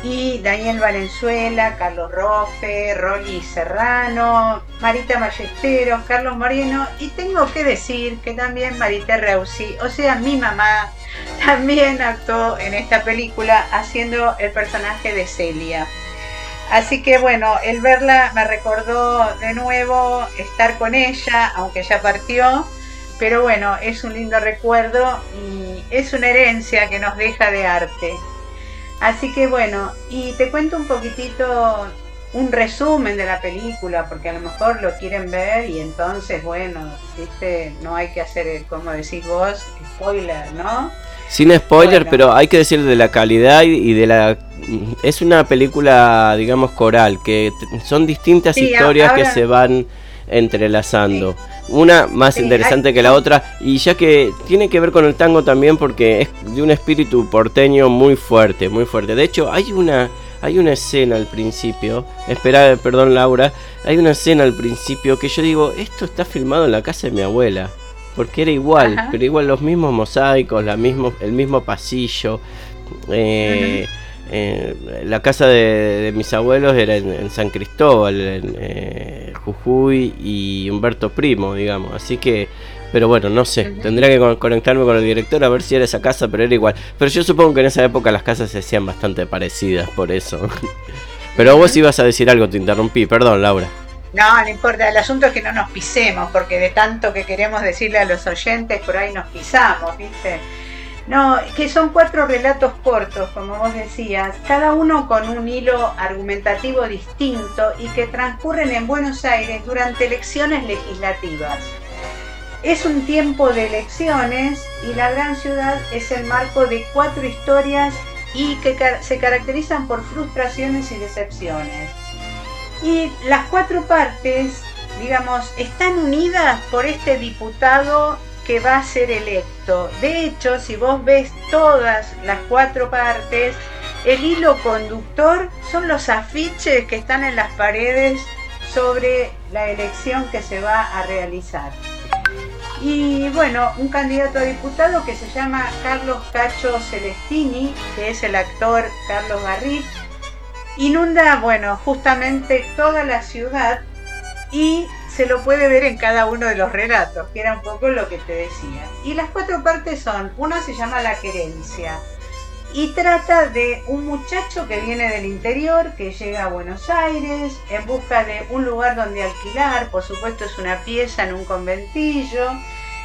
y Daniel Valenzuela, Carlos Rofe, Rolly Serrano, Marita Ballesteros, Carlos Moreno y tengo que decir que también Marité Reusi, o sea, mi mamá, también actuó en esta película haciendo el personaje de Celia. Así que bueno, el verla me recordó de nuevo estar con ella, aunque ya partió, pero bueno, es un lindo recuerdo y es una herencia que nos deja de arte. Así que bueno, y te cuento un poquitito un resumen de la película, porque a lo mejor lo quieren ver y entonces, bueno, ¿viste? no hay que hacer, el, como decís vos, spoiler, ¿no? Sin spoiler, Bueno. pero hay que decir de la calidad y- de la... Es una película, digamos, coral, que son distintas Sí, historias que se van entrelazando. Una más Sí, interesante hay- que la otra, y ya que tiene que ver con el tango también porque es de un espíritu porteño muy fuerte, muy fuerte. De hecho, hay una... Hay una escena al principio, espera, perdón Laura, hay una escena al principio que yo digo, esto está filmado en la casa de mi abuela. Porque era igual, Ajá. pero igual los mismos mosaicos, la mismo, el mismo pasillo. Eh, eh, la casa de, de mis abuelos era en, en San Cristóbal, en eh, Jujuy y Humberto Primo, digamos. Así que, pero bueno, no sé, tendría que con- conectarme con el director a ver si era esa casa, pero era igual. Pero yo supongo que en esa época las casas se hacían bastante parecidas, por eso. Pero vos ibas a decir algo, te interrumpí, perdón, Laura. No, no importa, el asunto es que no nos pisemos, porque de tanto que queremos decirle a los oyentes, por ahí nos pisamos, ¿viste? No, que son cuatro relatos cortos, como vos decías, cada uno con un hilo argumentativo distinto y que transcurren en Buenos Aires durante elecciones legislativas. Es un tiempo de elecciones y la gran ciudad es el marco de cuatro historias y que se caracterizan por frustraciones y decepciones. Y las cuatro partes, digamos, están unidas por este diputado va a ser electo. De hecho, si vos ves todas las cuatro partes, el hilo conductor son los afiches que están en las paredes sobre la elección que se va a realizar. Y bueno, un candidato a diputado que se llama Carlos Cacho Celestini, que es el actor Carlos Garrit, inunda, bueno, justamente toda la ciudad y se lo puede ver en cada uno de los relatos, que era un poco lo que te decía. Y las cuatro partes son, una se llama La querencia y trata de un muchacho que viene del interior, que llega a Buenos Aires en busca de un lugar donde alquilar, por supuesto es una pieza en un conventillo,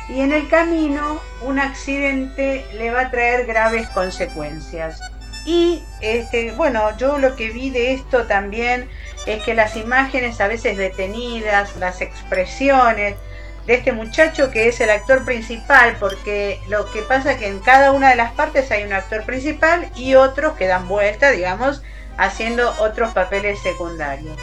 y en el camino un accidente le va a traer graves consecuencias. Y este, bueno, yo lo que vi de esto también es que las imágenes a veces detenidas, las expresiones de este muchacho que es el actor principal, porque lo que pasa es que en cada una de las partes hay un actor principal y otros que dan vuelta, digamos, haciendo otros papeles secundarios.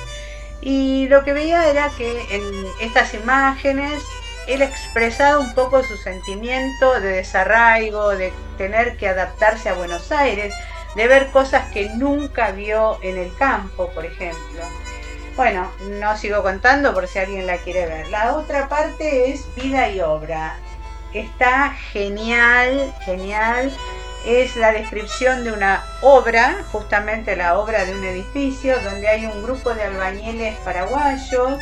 Y lo que veía era que en estas imágenes él expresaba un poco su sentimiento de desarraigo, de tener que adaptarse a Buenos Aires, de ver cosas que nunca vio en el campo, por ejemplo. Bueno, no sigo contando por si alguien la quiere ver. La otra parte es vida y obra. Está genial, genial. Es la descripción de una obra, justamente la obra de un edificio, donde hay un grupo de albañiles paraguayos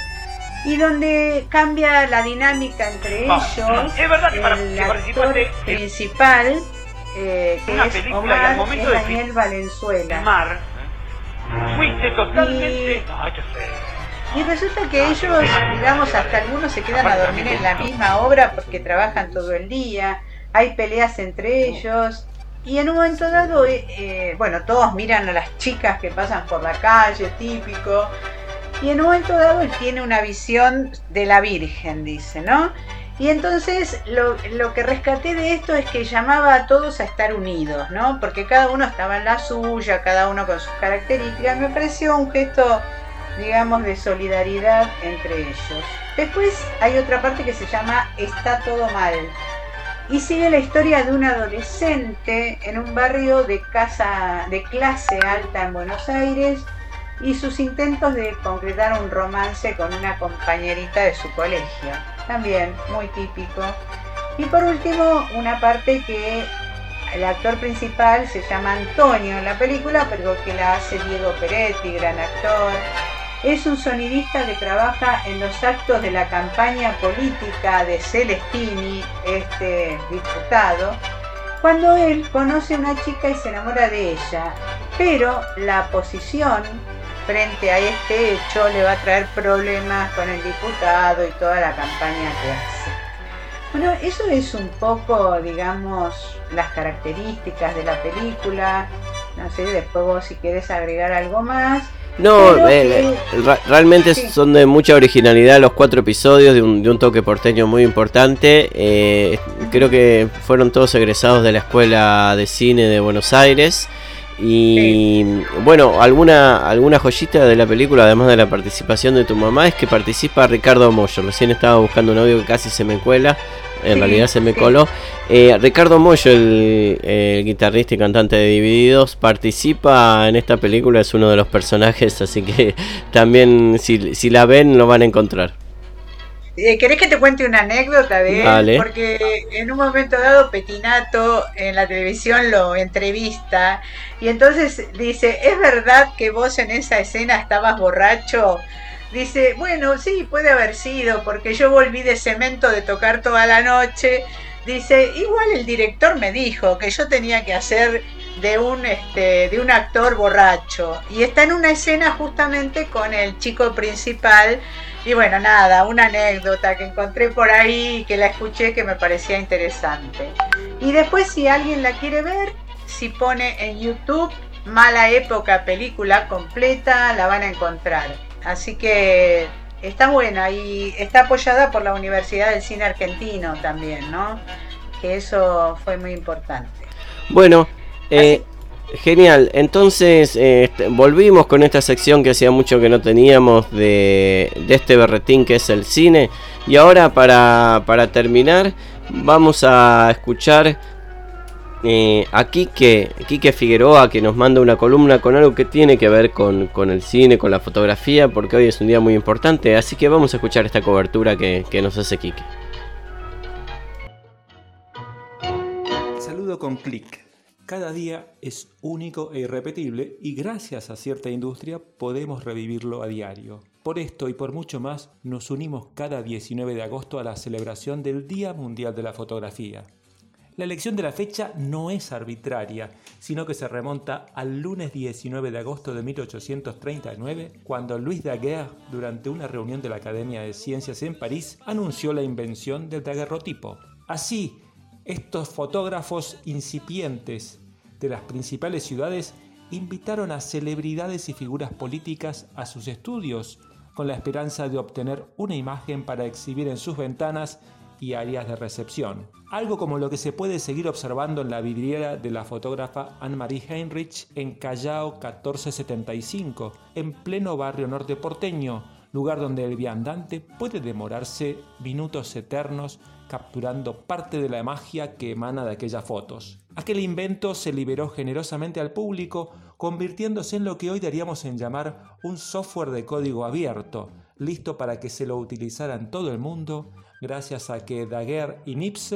y donde cambia la dinámica entre Ah, ellos. es verdad que para- el actor principal, eh, que una es película y Omar, al momento es de Daniel Valenzuela. Mar, fuiste totalmente... Feo. Y resulta que ellos, digamos, hasta algunos se quedan a dormir en la misma obra porque trabajan todo el día, hay peleas entre ellos, y en un momento dado, eh, eh, bueno, todos miran a las chicas que pasan por la calle, típico, y en un momento dado él tiene una visión de la Virgen, dice, ¿no? Y entonces lo, lo que rescaté de esto es que llamaba a todos a estar unidos, ¿no? Porque cada uno estaba en la suya, cada uno con sus características. Me pareció un gesto, digamos, de solidaridad entre ellos. Después hay otra parte que se llama Está todo mal. Y sigue la historia de un adolescente en un barrio de casa de clase alta en Buenos Aires y sus intentos de concretar un romance con una compañerita de su colegio. También muy típico. Y por último, una parte que el actor principal se llama Antonio en la película, pero que la hace Diego Peretti, gran actor. Es un sonidista que trabaja en los actos de la campaña política de Celestini, este diputado, cuando él conoce a una chica y se enamora de ella, pero la posición frente a este hecho le va a traer problemas con el diputado y toda la campaña que hace. Bueno, eso es un poco, digamos, las características de la película. No sé, después vos si querés agregar algo más. No, eh, que- eh, realmente Sí. son de mucha originalidad los cuatro episodios, de un, de un toque porteño muy importante. Eh, creo que fueron todos egresados de la Escuela de Cine de Buenos Aires. Y bueno, alguna, alguna joyita de la película, además de la participación de tu mamá, es que participa Ricardo Mollo. Recién estaba buscando un audio que casi se me cuela, en Sí, realidad se me sí. coló. Eh, Ricardo Mollo, el, el guitarrista y cantante de Divididos, participa en esta película, es uno de los personajes, así que también si, si la ven lo van a encontrar. Eh, ¿Querés que te cuente una anécdota de él? Dale. Porque en un momento dado Petinato en la televisión lo entrevista y entonces dice, ¿es verdad que vos en esa escena estabas borracho? Dice, bueno, sí, puede haber sido, porque yo volví de cemento de tocar toda la noche. Dice, igual el director me dijo que yo tenía que hacer de un este de un actor borracho y está en una escena justamente con el chico principal y bueno nada una anécdota que encontré por ahí que la escuché que me parecía interesante. Y después si alguien la quiere ver si pone en YouTube mala época película completa la van a encontrar. Así que está buena y está apoyada por la Universidad del Cine Argentino también no que eso fue muy importante. Bueno, eh, genial. Entonces eh, este, volvimos con esta sección que hacía mucho que no teníamos de, de este berretín que es el cine. Y ahora para, para terminar vamos a escuchar eh, a Quique, Quique Figueroa que nos manda una columna con algo que tiene que ver con, con el cine, con la fotografía, porque hoy es un día muy importante. Así que vamos a escuchar esta cobertura que, que nos hace Quique. Saludo con clic. Cada día es único e irrepetible y gracias a cierta industria podemos revivirlo a diario. Por esto y por mucho más nos unimos cada 19 de agosto a la celebración del Día Mundial de la Fotografía. La elección de la fecha no es arbitraria, sino que se remonta al lunes 19 de agosto de 1839, cuando Louis Daguerre, durante una reunión de la Academia de Ciencias en París, anunció la invención del daguerrotipo. Así, estos fotógrafos incipientes de las principales ciudades invitaron a celebridades y figuras políticas a sus estudios con la esperanza de obtener una imagen para exhibir en sus ventanas y áreas de recepción. Algo como lo que se puede seguir observando en la vidriera de la fotógrafa Anne-Marie Heinrich en Callao 1475, en pleno barrio norte porteño, lugar donde el viandante puede demorarse minutos eternos capturando parte de la magia que emana de aquellas fotos. Aquel invento se liberó generosamente al público, convirtiéndose en lo que hoy daríamos en llamar un software de código abierto, listo para que se lo utilizara en todo el mundo, gracias a que Daguerre y Nips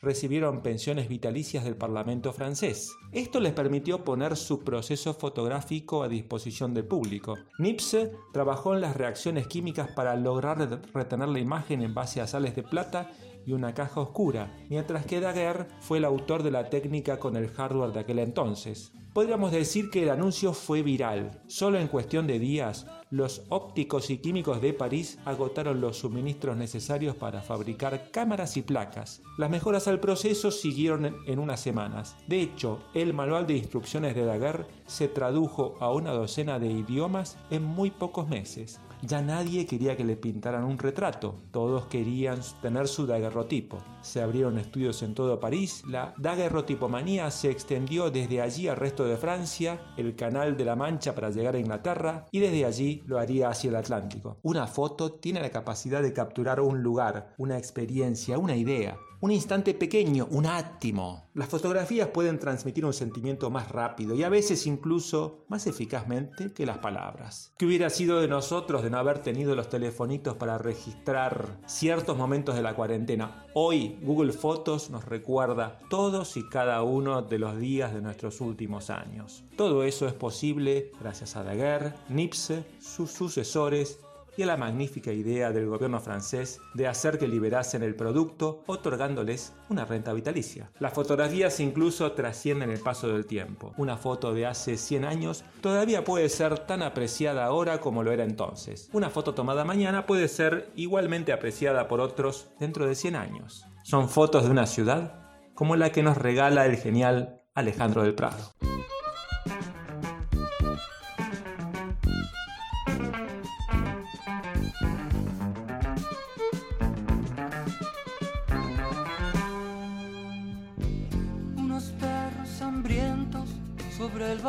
recibieron pensiones vitalicias del Parlamento francés. Esto les permitió poner su proceso fotográfico a disposición del público. Nipse trabajó en las reacciones químicas para lograr retener la imagen en base a sales de plata y una caja oscura, mientras que Daguerre fue el autor de la técnica con el hardware de aquel entonces. Podríamos decir que el anuncio fue viral. Solo en cuestión de días, los ópticos y químicos de París agotaron los suministros necesarios para fabricar cámaras y placas. Las mejoras al proceso siguieron en unas semanas. De hecho, el manual de instrucciones de Daguerre se tradujo a una docena de idiomas en muy pocos meses. Ya nadie quería que le pintaran un retrato, todos querían tener su daguerrotipo. Se abrieron estudios en todo París, la daguerrotipomanía se extendió desde allí al resto de Francia, el canal de la Mancha para llegar a Inglaterra y desde allí lo haría hacia el Atlántico. Una foto tiene la capacidad de capturar un lugar, una experiencia, una idea. Un instante pequeño, un átimo. Las fotografías pueden transmitir un sentimiento más rápido y a veces incluso más eficazmente que las palabras. ¿Qué hubiera sido de nosotros de no haber tenido los telefonitos para registrar ciertos momentos de la cuarentena? Hoy Google Fotos nos recuerda todos y cada uno de los días de nuestros últimos años. Todo eso es posible gracias a Daguerre, Nipse, sus sucesores y a la magnífica idea del gobierno francés de hacer que liberasen el producto otorgándoles una renta vitalicia. Las fotografías incluso trascienden el paso del tiempo. Una foto de hace 100 años todavía puede ser tan apreciada ahora como lo era entonces. Una foto tomada mañana puede ser igualmente apreciada por otros dentro de 100 años. Son fotos de una ciudad como la que nos regala el genial Alejandro del Prado.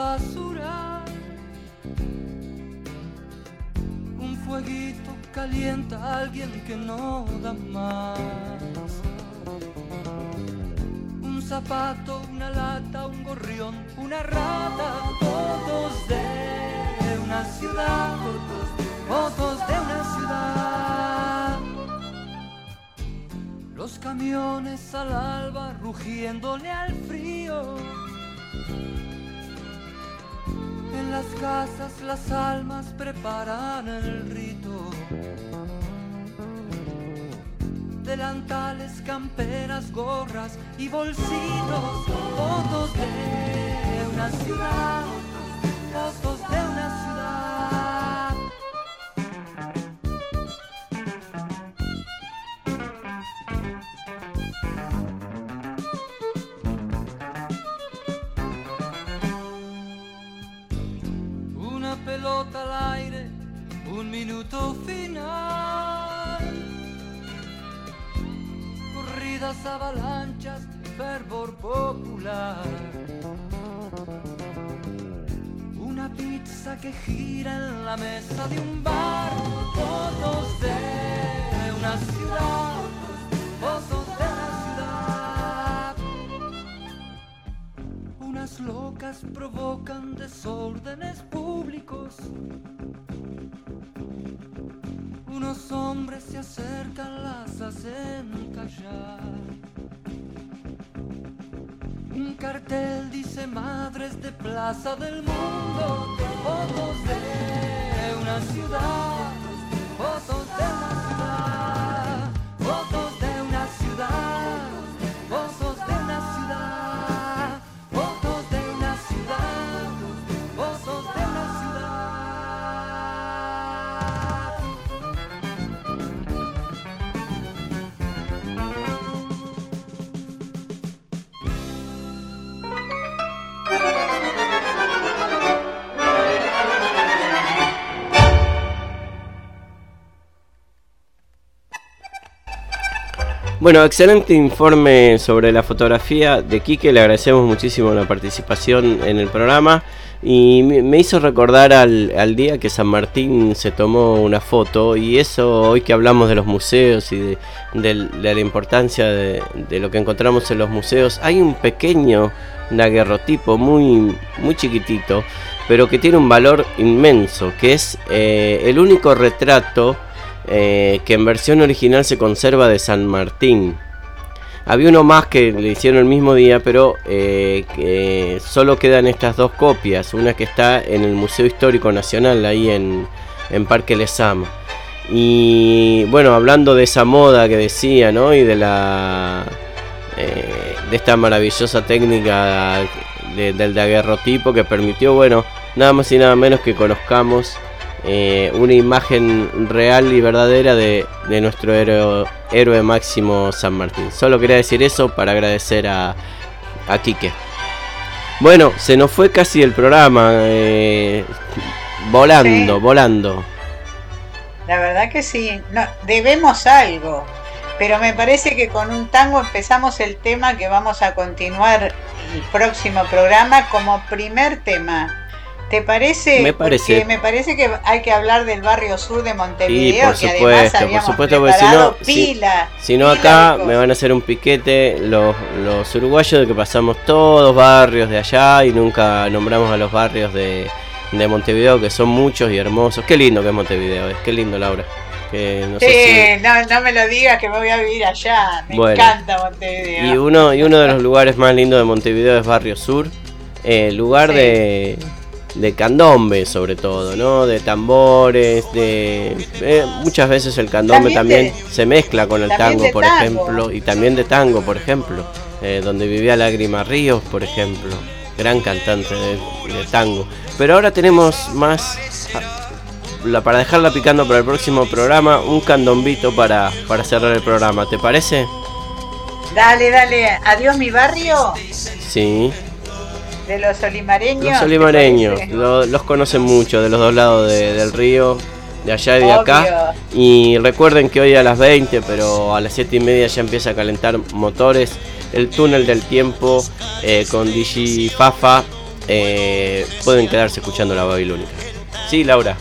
Basural. Un fueguito calienta a alguien que no da más. Un zapato, una lata, un gorrión, una rata, todos de una ciudad, fotos de una ciudad. Los camiones al alba rugiéndole al frío las casas las almas preparan el rito. Delantales, camperas, gorras y bolsitos, fotos de una ciudad, al aire, un minuto final. Corridas, avalanchas, fervor popular. Una pizza que gira en la mesa de un bar. Fotos de una ciudad, fotos de una ciudad. Unas locas provocan desórdenes Unos hombres se acercan, las hacen callar. Un cartel dice madres de plaza del mundo, fotos de una ciudad, Bueno, excelente informe sobre la fotografía de Quique, le agradecemos muchísimo la participación en el programa y me hizo recordar al, al día que San Martín se tomó una foto y eso hoy que hablamos de los museos y de, la importancia de, de lo que encontramos en los museos, hay un pequeño daguerrotipo muy, muy chiquitito, pero que tiene un valor inmenso, que es eh, el único retrato eh, que en versión original se conserva de San Martín. Había uno más que le hicieron el mismo día, pero eh, solo quedan estas dos copias. Una que está en el Museo Histórico Nacional, ahí en, en Parque Lesama. Y bueno, hablando de esa moda que decía, ¿no? Y de la. eh, de esta maravillosa técnica de- del daguerrotipo que permitió, bueno, nada más y nada menos que conozcamos eh, una imagen real y verdadera de, de nuestro héroe, héroe máximo San Martín. Solo quería decir eso para agradecer a, a Quique. Bueno, se nos fue casi el programa. eh, volando, volando. La verdad que sí, no, debemos algo, pero me parece que con un tango empezamos el tema que vamos a continuar el próximo programa como primer tema. ¿Te parece? Me parece. Porque me parece que hay que hablar del barrio sur de Sí, Montevideo, por que además supuesto, por supuesto, porque si no, pila. si no acá me van a hacer un piquete los, los uruguayos de que pasamos todos barrios de allá y nunca nombramos a los barrios de, de Montevideo, que son muchos y hermosos. Qué lindo que es Montevideo, es qué lindo, Laura. Que no sé Sí, no, no me lo digas que me voy a vivir allá. Me Bueno. encanta Montevideo. Y uno, y uno de los lugares más lindos de Montevideo es Barrio Sur, eh, lugar Sí. de, de candombe sobre todo, ¿no? De tambores, de... eh, muchas veces el candombe También también, de- se mezcla con el tango, por tango. ejemplo, y también de tango, por ejemplo, eh, donde vivía Lágrima Ríos, por ejemplo, gran cantante de, de tango. Pero ahora tenemos más... la- para dejarla picando para el próximo programa, un candombito para, para cerrar el programa, ¿te parece? Dale, dale. Adiós mi barrio Sí. De los olimareños. Los ¿te olimareños, lo- los conocen mucho de los dos lados de- del río, de allá y de acá. Y recuerden que hoy a las 20, pero a las 7 y media ya empieza a calentar motores. El túnel del tiempo eh, con Digi Fafa. eh, pueden quedarse escuchando la Babilónica. Sí, Laura.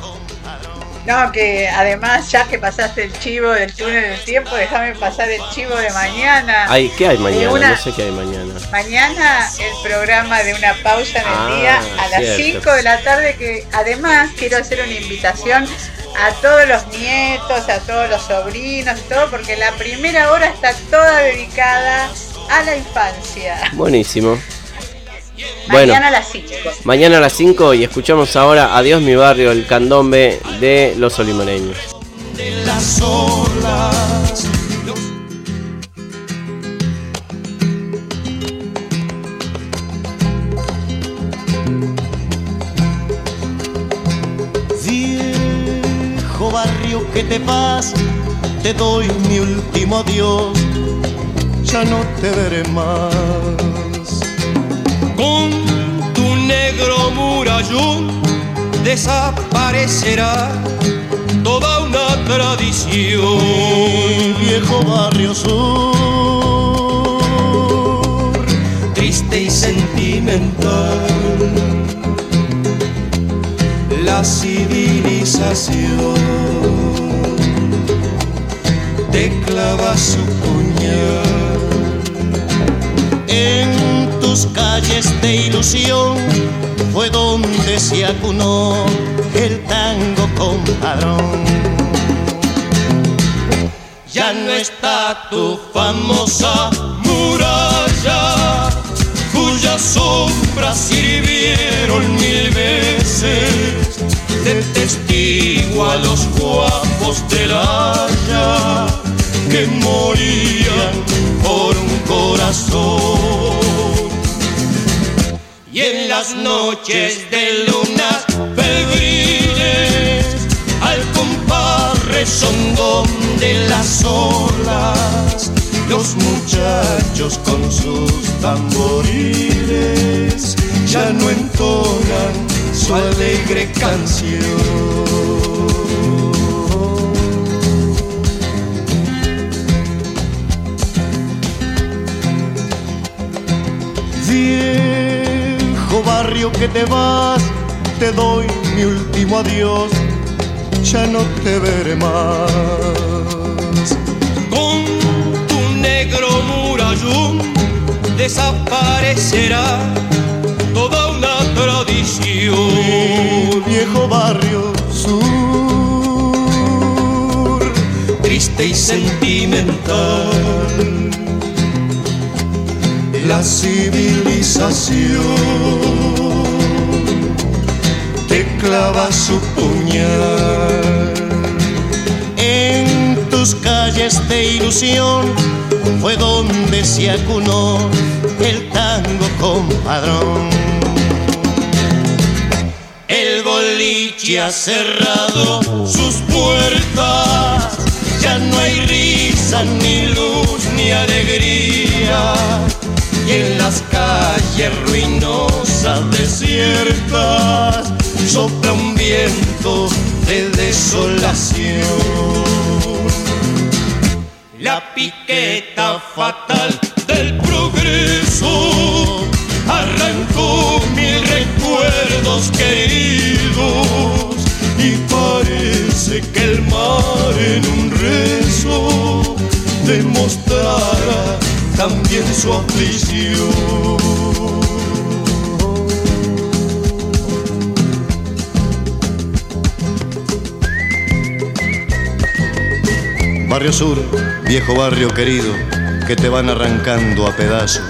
No, que además, ya que pasaste el chivo del túnel del tiempo, déjame pasar el chivo de mañana. Ay, ¿Qué hay mañana? una- No sé qué hay mañana. Mañana el programa de una pausa en el Ah, día a las cierto. 5 de la tarde, que además quiero hacer una invitación a todos los nietos, a todos los sobrinos, y todo, porque la primera hora está toda dedicada a la infancia. Buenísimo. Bueno. Mañana a las 5. Mañana a las 5 y escuchamos ahora Adiós mi barrio, el candombe de los olimareños. de las olas. Viejo barrio que te vas, te doy mi último adiós, ya no te veré más. Murallón desaparecerá toda una tradición. Viejo barrio sur, Triste y sentimental, la civilización te clava su puñal en tus calles de ilusión fue donde se acunó el tango compadrón ya no está tu famosa muralla cuyas sombras sirvieron mil veces de testigo a los guapos del Haya que morían por un corazón. En las noches de lunas febriles, al compás rezongón de las olas, los muchachos con sus tamboriles ya no entonan su alegre canción. Que te vas, te doy mi último adiós, ya no te veré más. con tu negro murallón desaparecerá toda una tradición. Viejo barrio sur, Triste y sentimental, la civilización clava su puñal. En tus calles de ilusión fue donde se acunó el tango compadrón. El boliche ha cerrado sus puertas, ya no hay risa, ni luz, ni alegría. Y en las calles ruinosas, desiertas, sopla un viento de desolación. La piqueta fatal del progreso arrancó mil recuerdos queridos y parece que el mar en un rezo demostrará también su aflicción. Barrio Sur, viejo barrio querido, que te van arrancando a pedazos,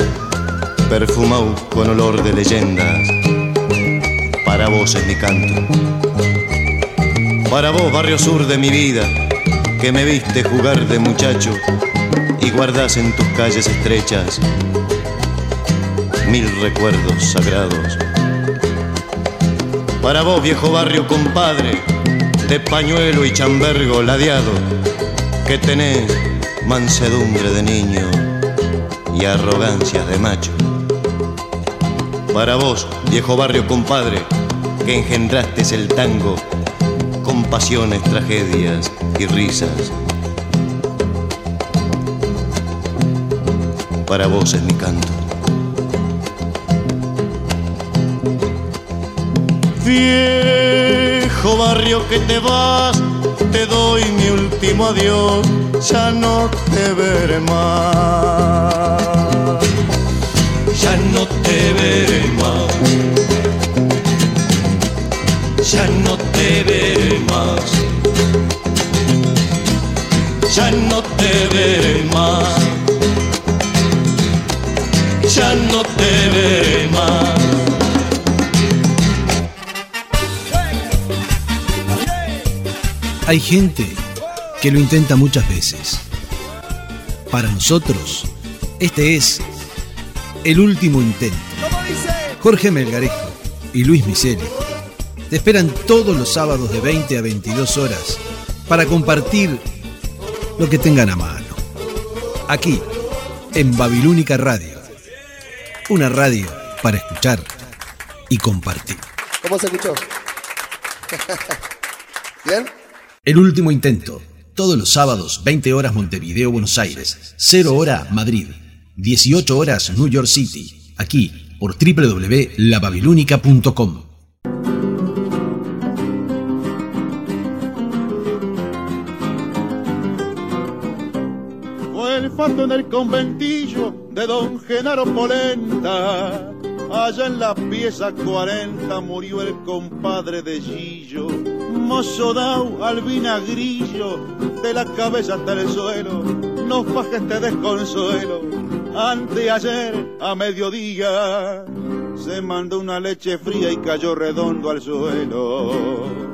perfumado con olor de leyendas. Para vos es mi canto. Para vos, barrio sur de mi vida, que me viste jugar de muchacho y guardas en tus calles estrechas mil recuerdos sagrados. Para vos, viejo barrio compadre, de pañuelo y chambergo ladeado, que tenés mansedumbre de niño y arrogancias de macho. Para vos, viejo barrio compadre, que engendraste el tango con pasiones, tragedias y risas. Para vos es mi canto. Viejo barrio que te vas, te doy mi último adiós, ya no te veré más. Ya no te veré más. Ya no te veré Hay gente que lo intenta muchas veces. Para nosotros, este es el último intento. Jorge Melgarejo y Luis Miseli te esperan todos los sábados de 20 a 22 horas para compartir lo que tengan a mano. Aquí, en Babilónica Radio. Una radio para escuchar y compartir. ¿Cómo se escuchó? ¿Bien? El último intento. Todos los sábados, 20 horas Montevideo, Buenos Aires. 0 hora Madrid. 18 horas New York City. Aquí, por www.lababilónica.com. Fue el fato en el conventillo de don Genaro Polenta. Allá en la pieza 40 murió el compadre de Gillo. Mozo dao al vinagrillo, de la cabeza hasta el suelo. No fajes este desconsuelo. Anteayer a mediodía se mandó una leche fría y cayó redondo al suelo.